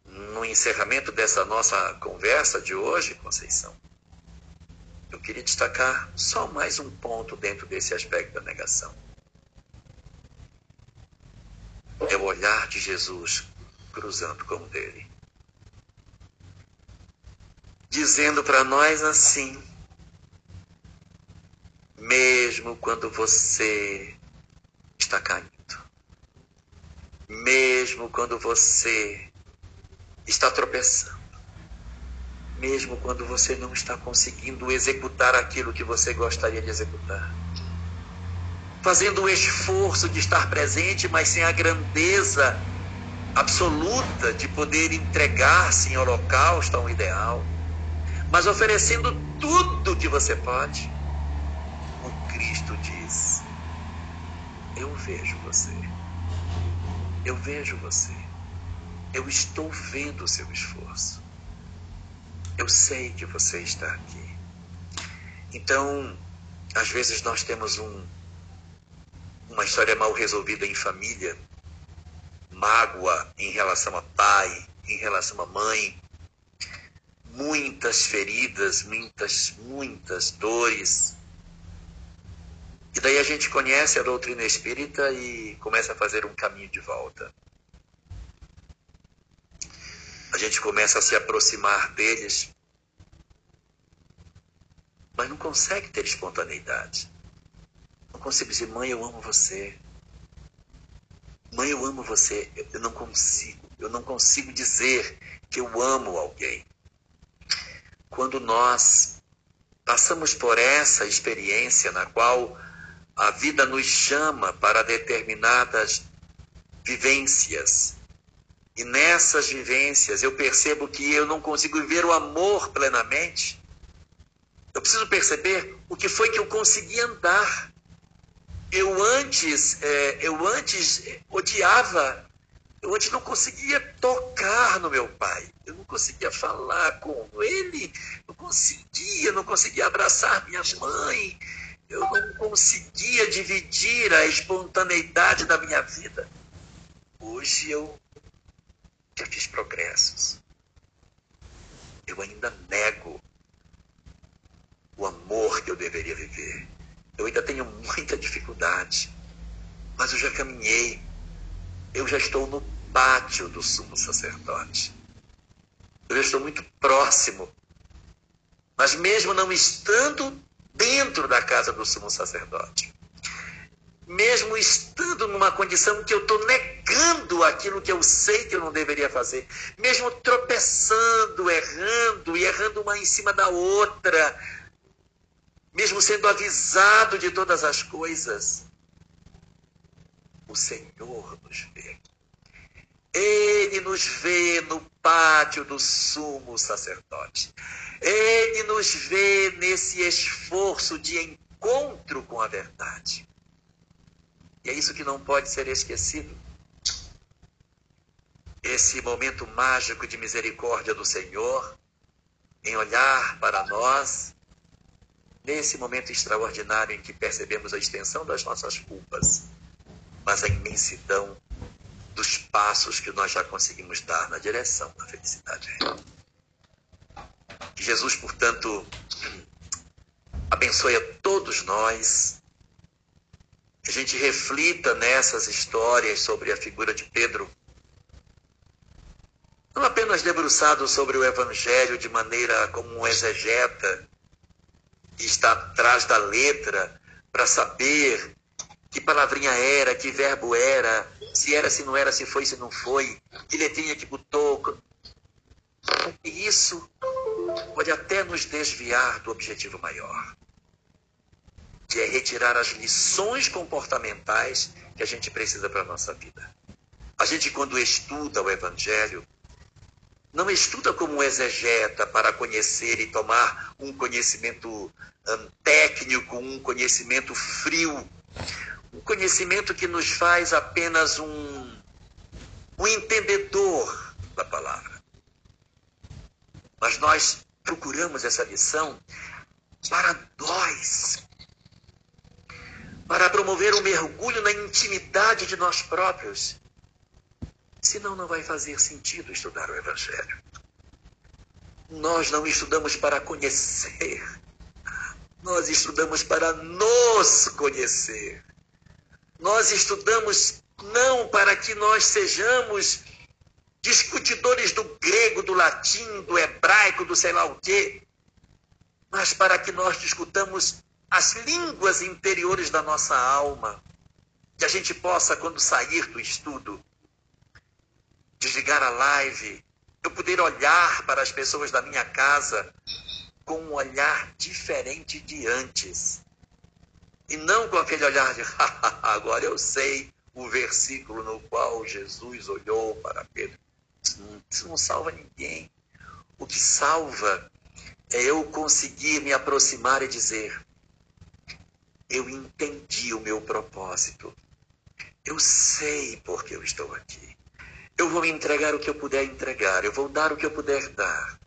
no encerramento dessa nossa conversa de hoje, Conceição, eu queria destacar só mais um ponto dentro desse aspecto da negação. É o olhar de Jesus cruzando com o dele. Dizendo para nós assim: mesmo quando você está caindo, mesmo quando você está tropeçando, mesmo quando você não está conseguindo executar aquilo que você gostaria de executar, fazendo o esforço de estar presente, mas sem a grandeza absoluta de poder entregar-se em holocausto a um ideal, mas oferecendo tudo que você pode Cristo diz: Eu vejo você. Eu vejo você. Eu estou vendo o seu esforço. Eu sei que você está aqui. Então, às vezes nós temos um, uma história mal resolvida em família, mágoa em relação a pai, em relação a mãe, muitas feridas, muitas, muitas dores, e daí a gente conhece a doutrina espírita e começa a fazer um caminho de volta. A gente começa a se aproximar deles, mas não consegue ter espontaneidade. Não consigo dizer, mãe, eu amo você. Mãe, eu amo você. Eu não consigo. Eu não consigo dizer que eu amo alguém. Quando nós passamos por essa experiência na qual a vida nos chama para determinadas vivências. E nessas vivências eu percebo que eu não consigo viver o amor plenamente. Eu preciso perceber o que foi que eu consegui andar. Eu antes, é, eu antes odiava, eu antes não conseguia tocar no meu pai, eu não conseguia falar com ele, não conseguia, não conseguia abraçar minha mãe, eu não conseguia dividir a espontaneidade da minha vida. Hoje eu já fiz progressos. Eu ainda nego o amor que eu deveria viver. Eu ainda tenho muita dificuldade, mas eu já caminhei. Eu já estou no pátio do sumo sacerdote. Eu já estou muito próximo. Mas mesmo não estando dentro da casa do sumo sacerdote. Mesmo estando numa condição que eu estou negando aquilo que eu sei que eu não deveria fazer, mesmo tropeçando, errando e errando uma em cima da outra, mesmo sendo avisado de todas as coisas, o Senhor nos vê. Ele nos vê no pátio do sumo sacerdote. Ele nos vê nesse esforço de encontro com a verdade. É isso que não pode ser esquecido. Esse momento mágico de misericórdia do Senhor, em olhar para nós, nesse momento extraordinário em que percebemos a extensão das nossas culpas, mas a imensidão dos passos que nós já conseguimos dar na direção da felicidade. Que Jesus, portanto, abençoe a todos nós. A gente reflita nessas histórias sobre a figura de Pedro. Não apenas debruçado sobre o Evangelho de maneira como um exegeta, que está atrás da letra, para saber que palavrinha era, que verbo era, se era, se não era, se foi, se não foi, que letrinha que botou. E isso pode até nos desviar do objetivo maior, é retirar as lições comportamentais que a gente precisa para a nossa vida. A gente, quando estuda o Evangelho, não estuda como um exegeta para conhecer e tomar um conhecimento um, técnico, um conhecimento frio, um conhecimento que nos faz apenas um, um entendedor da palavra. Mas nós procuramos essa lição para nós, para promover um mergulho na intimidade de nós próprios. Senão, não vai fazer sentido estudar o Evangelho. Nós não estudamos para conhecer, nós estudamos para nos conhecer. Nós estudamos não para que nós sejamos discutidores do grego, do latim, do hebraico, do sei lá o quê, mas para que nós discutamos as línguas interiores da nossa alma, que a gente possa, quando sair do estudo, desligar a live, eu poder olhar para as pessoas da minha casa com um olhar diferente de antes. E não com aquele olhar de, agora eu sei o versículo no qual Jesus olhou para Pedro. Isso não, isso não salva ninguém. O que salva é eu conseguir me aproximar e dizer: eu entendi o meu propósito. Eu sei por que eu estou aqui. Eu vou entregar o que eu puder entregar. Eu vou dar o que eu puder dar.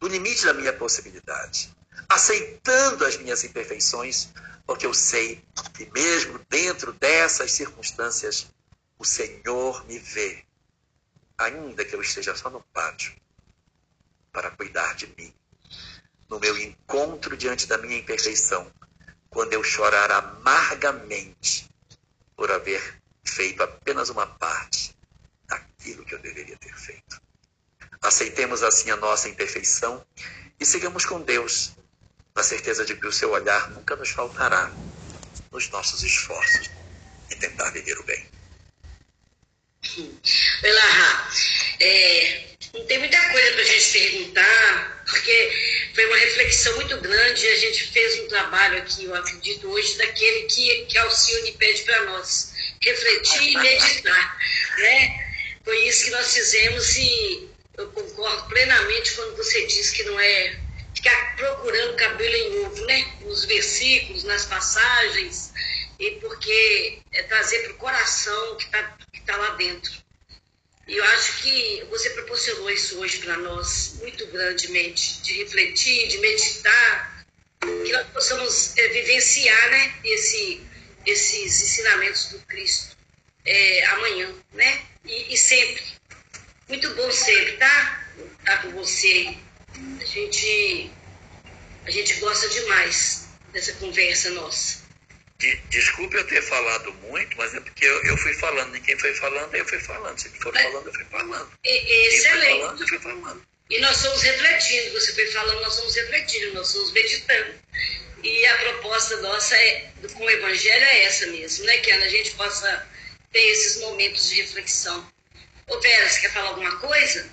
No limite da minha possibilidade. Aceitando as minhas imperfeições, porque eu sei que mesmo dentro dessas circunstâncias, o Senhor me vê, ainda que eu esteja só no pátio, para cuidar de mim. No meu encontro diante da minha imperfeição, quando eu chorar amargamente por haver feito apenas uma parte daquilo que eu deveria ter feito. Aceitemos assim a nossa imperfeição e sigamos com Deus na certeza de que o seu olhar nunca nos faltará nos nossos esforços em tentar viver o bem. Elarra, é, não tem muita coisa para a gente perguntar, porque foi uma reflexão muito grande e a gente fez um trabalho aqui, eu acredito, hoje, daquele que, que Alcione pede para nós, refletir e meditar. Né? Foi isso que nós fizemos e eu concordo plenamente quando você diz que não é ficar procurando cabelo em ovo, né? Nos versículos, nas passagens, e porque é trazer para o coração que está que tá lá dentro. E eu acho que você proporcionou isso hoje para nós, muito grandemente, de refletir, de meditar, que nós possamos é, vivenciar né, esse, esses ensinamentos do Cristo é, amanhã, né? E, e sempre. Muito bom sempre, tá? Tá com você a gente, a gente gosta demais dessa conversa nossa. Desculpe eu ter falado muito, mas é porque eu, eu fui falando. E quem foi falando, eu fui falando. Se for falando, eu fui falando. Excelente. Quem falando, eu fui falando. E nós somos refletindo. Você foi falando, nós somos refletindo, nós somos meditando. E a proposta nossa é, com o Evangelho é essa mesmo, né? Que a gente possa ter esses momentos de reflexão. Ô Vera, você quer falar alguma coisa?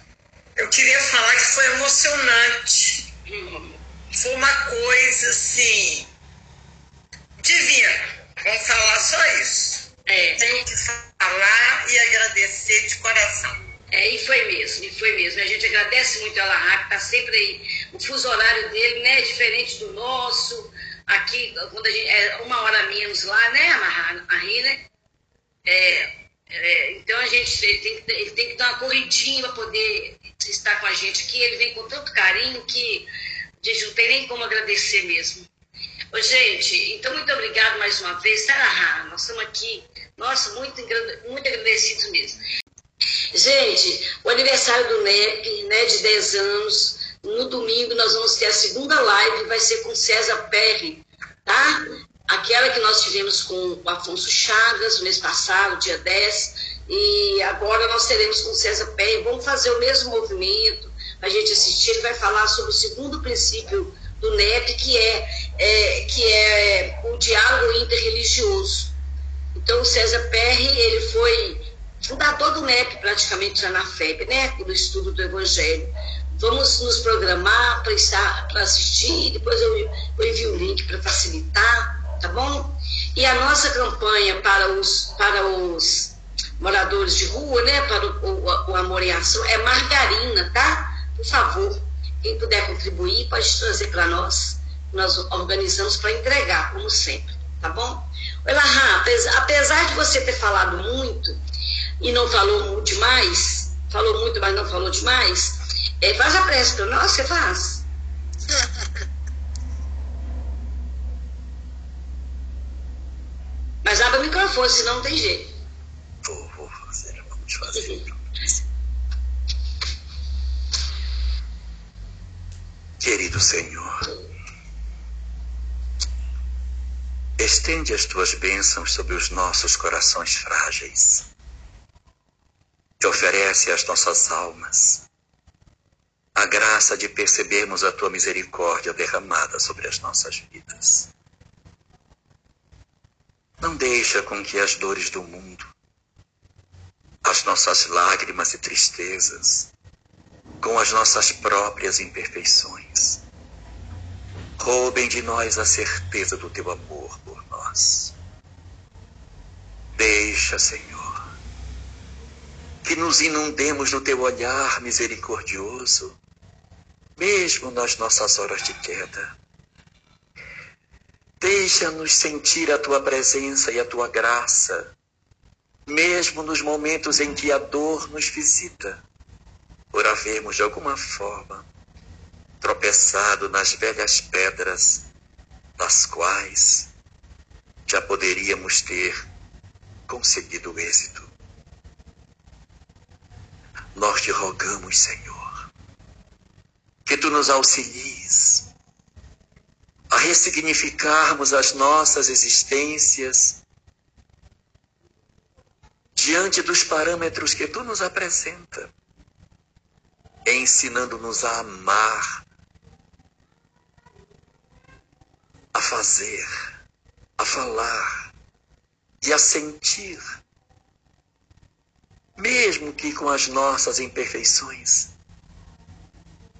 Eu queria falar que foi emocionante. Hum. Foi uma coisa assim. Divina. Vamos falar só isso. É. Tenho que falar e agradecer de coração. É, e foi mesmo, e foi mesmo. A gente agradece muito a Lahá, que está sempre aí. O fuso horário dele né, é diferente do nosso. Aqui, quando a gente. É uma hora menos lá, né, Mahi, né? É, é, então a gente ele tem, que, ele tem que dar uma corridinha para poder estar com a gente aqui. Ele vem com tanto carinho que a gente não tem nem como agradecer mesmo. Ô, gente, então muito obrigado mais uma vez. Sarahá, nós estamos aqui, nossa, muito, muito agradecidos mesmo. Gente, o aniversário do NEP, né, de 10 anos, no domingo nós vamos ter a segunda live, vai ser com César Perry, tá? Aquela que nós tivemos com o Afonso Chagas no mês passado, dia 10, e agora nós teremos com César Perry. Vamos fazer o mesmo movimento, a gente assistir. Ele vai falar sobre o segundo princípio do NEP, que é, é que é o diálogo interreligioso. Então, o César Perry, ele foi fundador do NEP, praticamente já na FEB, né, do estudo do Evangelho. Vamos nos programar para assistir, depois eu, eu envio o link para facilitar, tá bom? E a nossa campanha para os, para os moradores de rua, né, para o, o, o Amor em Ação, é margarina, tá? Por favor, quem puder contribuir, pode trazer para nós. Nós organizamos para entregar, como sempre, tá bom? Elahá, apesar de você ter falado muito, e não falou demais, falou muito, mas não falou demais, é, faz a prece para nós, você faz? Mas abre o microfone, senão não tem jeito. Vou, vou fazer, vamos fazer. Querido Senhor, estende as tuas bênçãos sobre os nossos corações frágeis e oferece às nossas almas a graça de percebermos a tua misericórdia derramada sobre as nossas vidas. Não deixa com que as dores do mundo, as nossas lágrimas e tristezas, com as nossas próprias imperfeições, roubem de nós a certeza do teu amor por nós. Deixa, Senhor, que nos inundemos no teu olhar misericordioso mesmo nas nossas horas de queda. Deixa-nos sentir a tua presença e a tua graça, mesmo nos momentos em que a dor nos visita, por havermos de alguma forma tropeçado nas velhas pedras, das quais já poderíamos ter conseguido êxito. Nós te rogamos, Senhor que tu nos auxilies a ressignificarmos as nossas existências diante dos parâmetros que tu nos apresenta, ensinando-nos a amar, a fazer, a falar e a sentir, mesmo que com as nossas imperfeições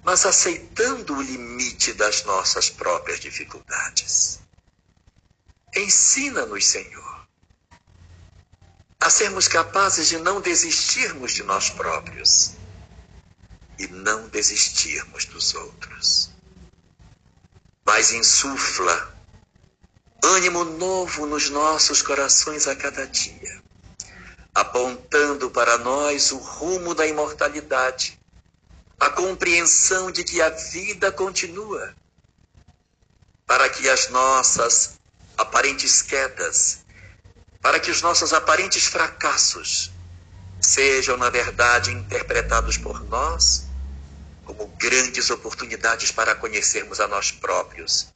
mas aceitando o limite das nossas próprias dificuldades. Ensina-nos, Senhor, a sermos capazes de não desistirmos de nós próprios e não desistirmos dos outros. Mas insufla ânimo novo nos nossos corações a cada dia, apontando para nós o rumo da imortalidade a compreensão de que a vida continua, para que as nossas aparentes quedas, para que os nossos aparentes fracassos sejam, na verdade, interpretados por nós como grandes oportunidades para conhecermos a nós próprios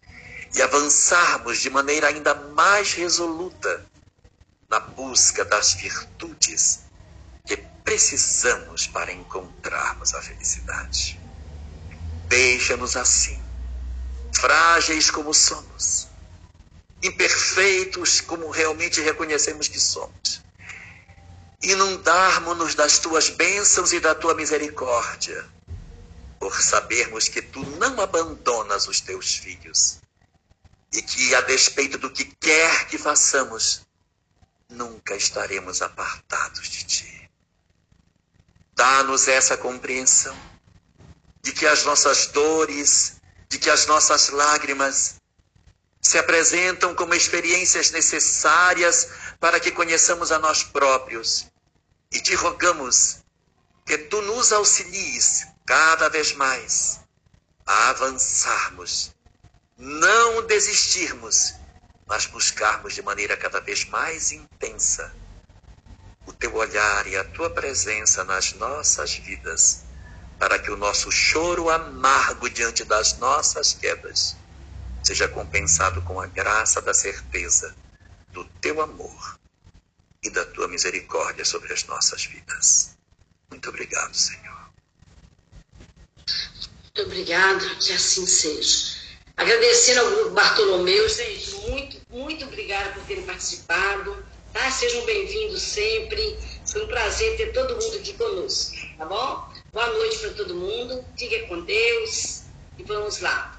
e avançarmos de maneira ainda mais resoluta na busca das virtudes precisamos para encontrarmos a felicidade. Deixa-nos assim, frágeis como somos, imperfeitos como realmente reconhecemos que somos. Inundarmos-nos das tuas bênçãos e da tua misericórdia, por sabermos que tu não abandonas os teus filhos e que, a despeito do que quer que façamos, nunca estaremos apartados de ti. Dá-nos essa compreensão de que as nossas dores, de que as nossas lágrimas se apresentam como experiências necessárias para que conheçamos a nós próprios. E te rogamos que tu nos auxilies cada vez mais a avançarmos, não desistirmos, mas buscarmos de maneira cada vez mais intensa o teu olhar e a tua presença nas nossas vidas, para que o nosso choro amargo diante das nossas quedas seja compensado com a graça da certeza do teu amor e da tua misericórdia sobre as nossas vidas. Muito obrigado, Senhor. Muito obrigado, que assim seja. Agradecendo ao grupo Bartolomeu, gente, muito, muito obrigada por terem participado. Tá? Sejam bem-vindos sempre. Foi um prazer ter todo mundo aqui conosco, tá bom? Boa noite para todo mundo. Fique com Deus e vamos lá.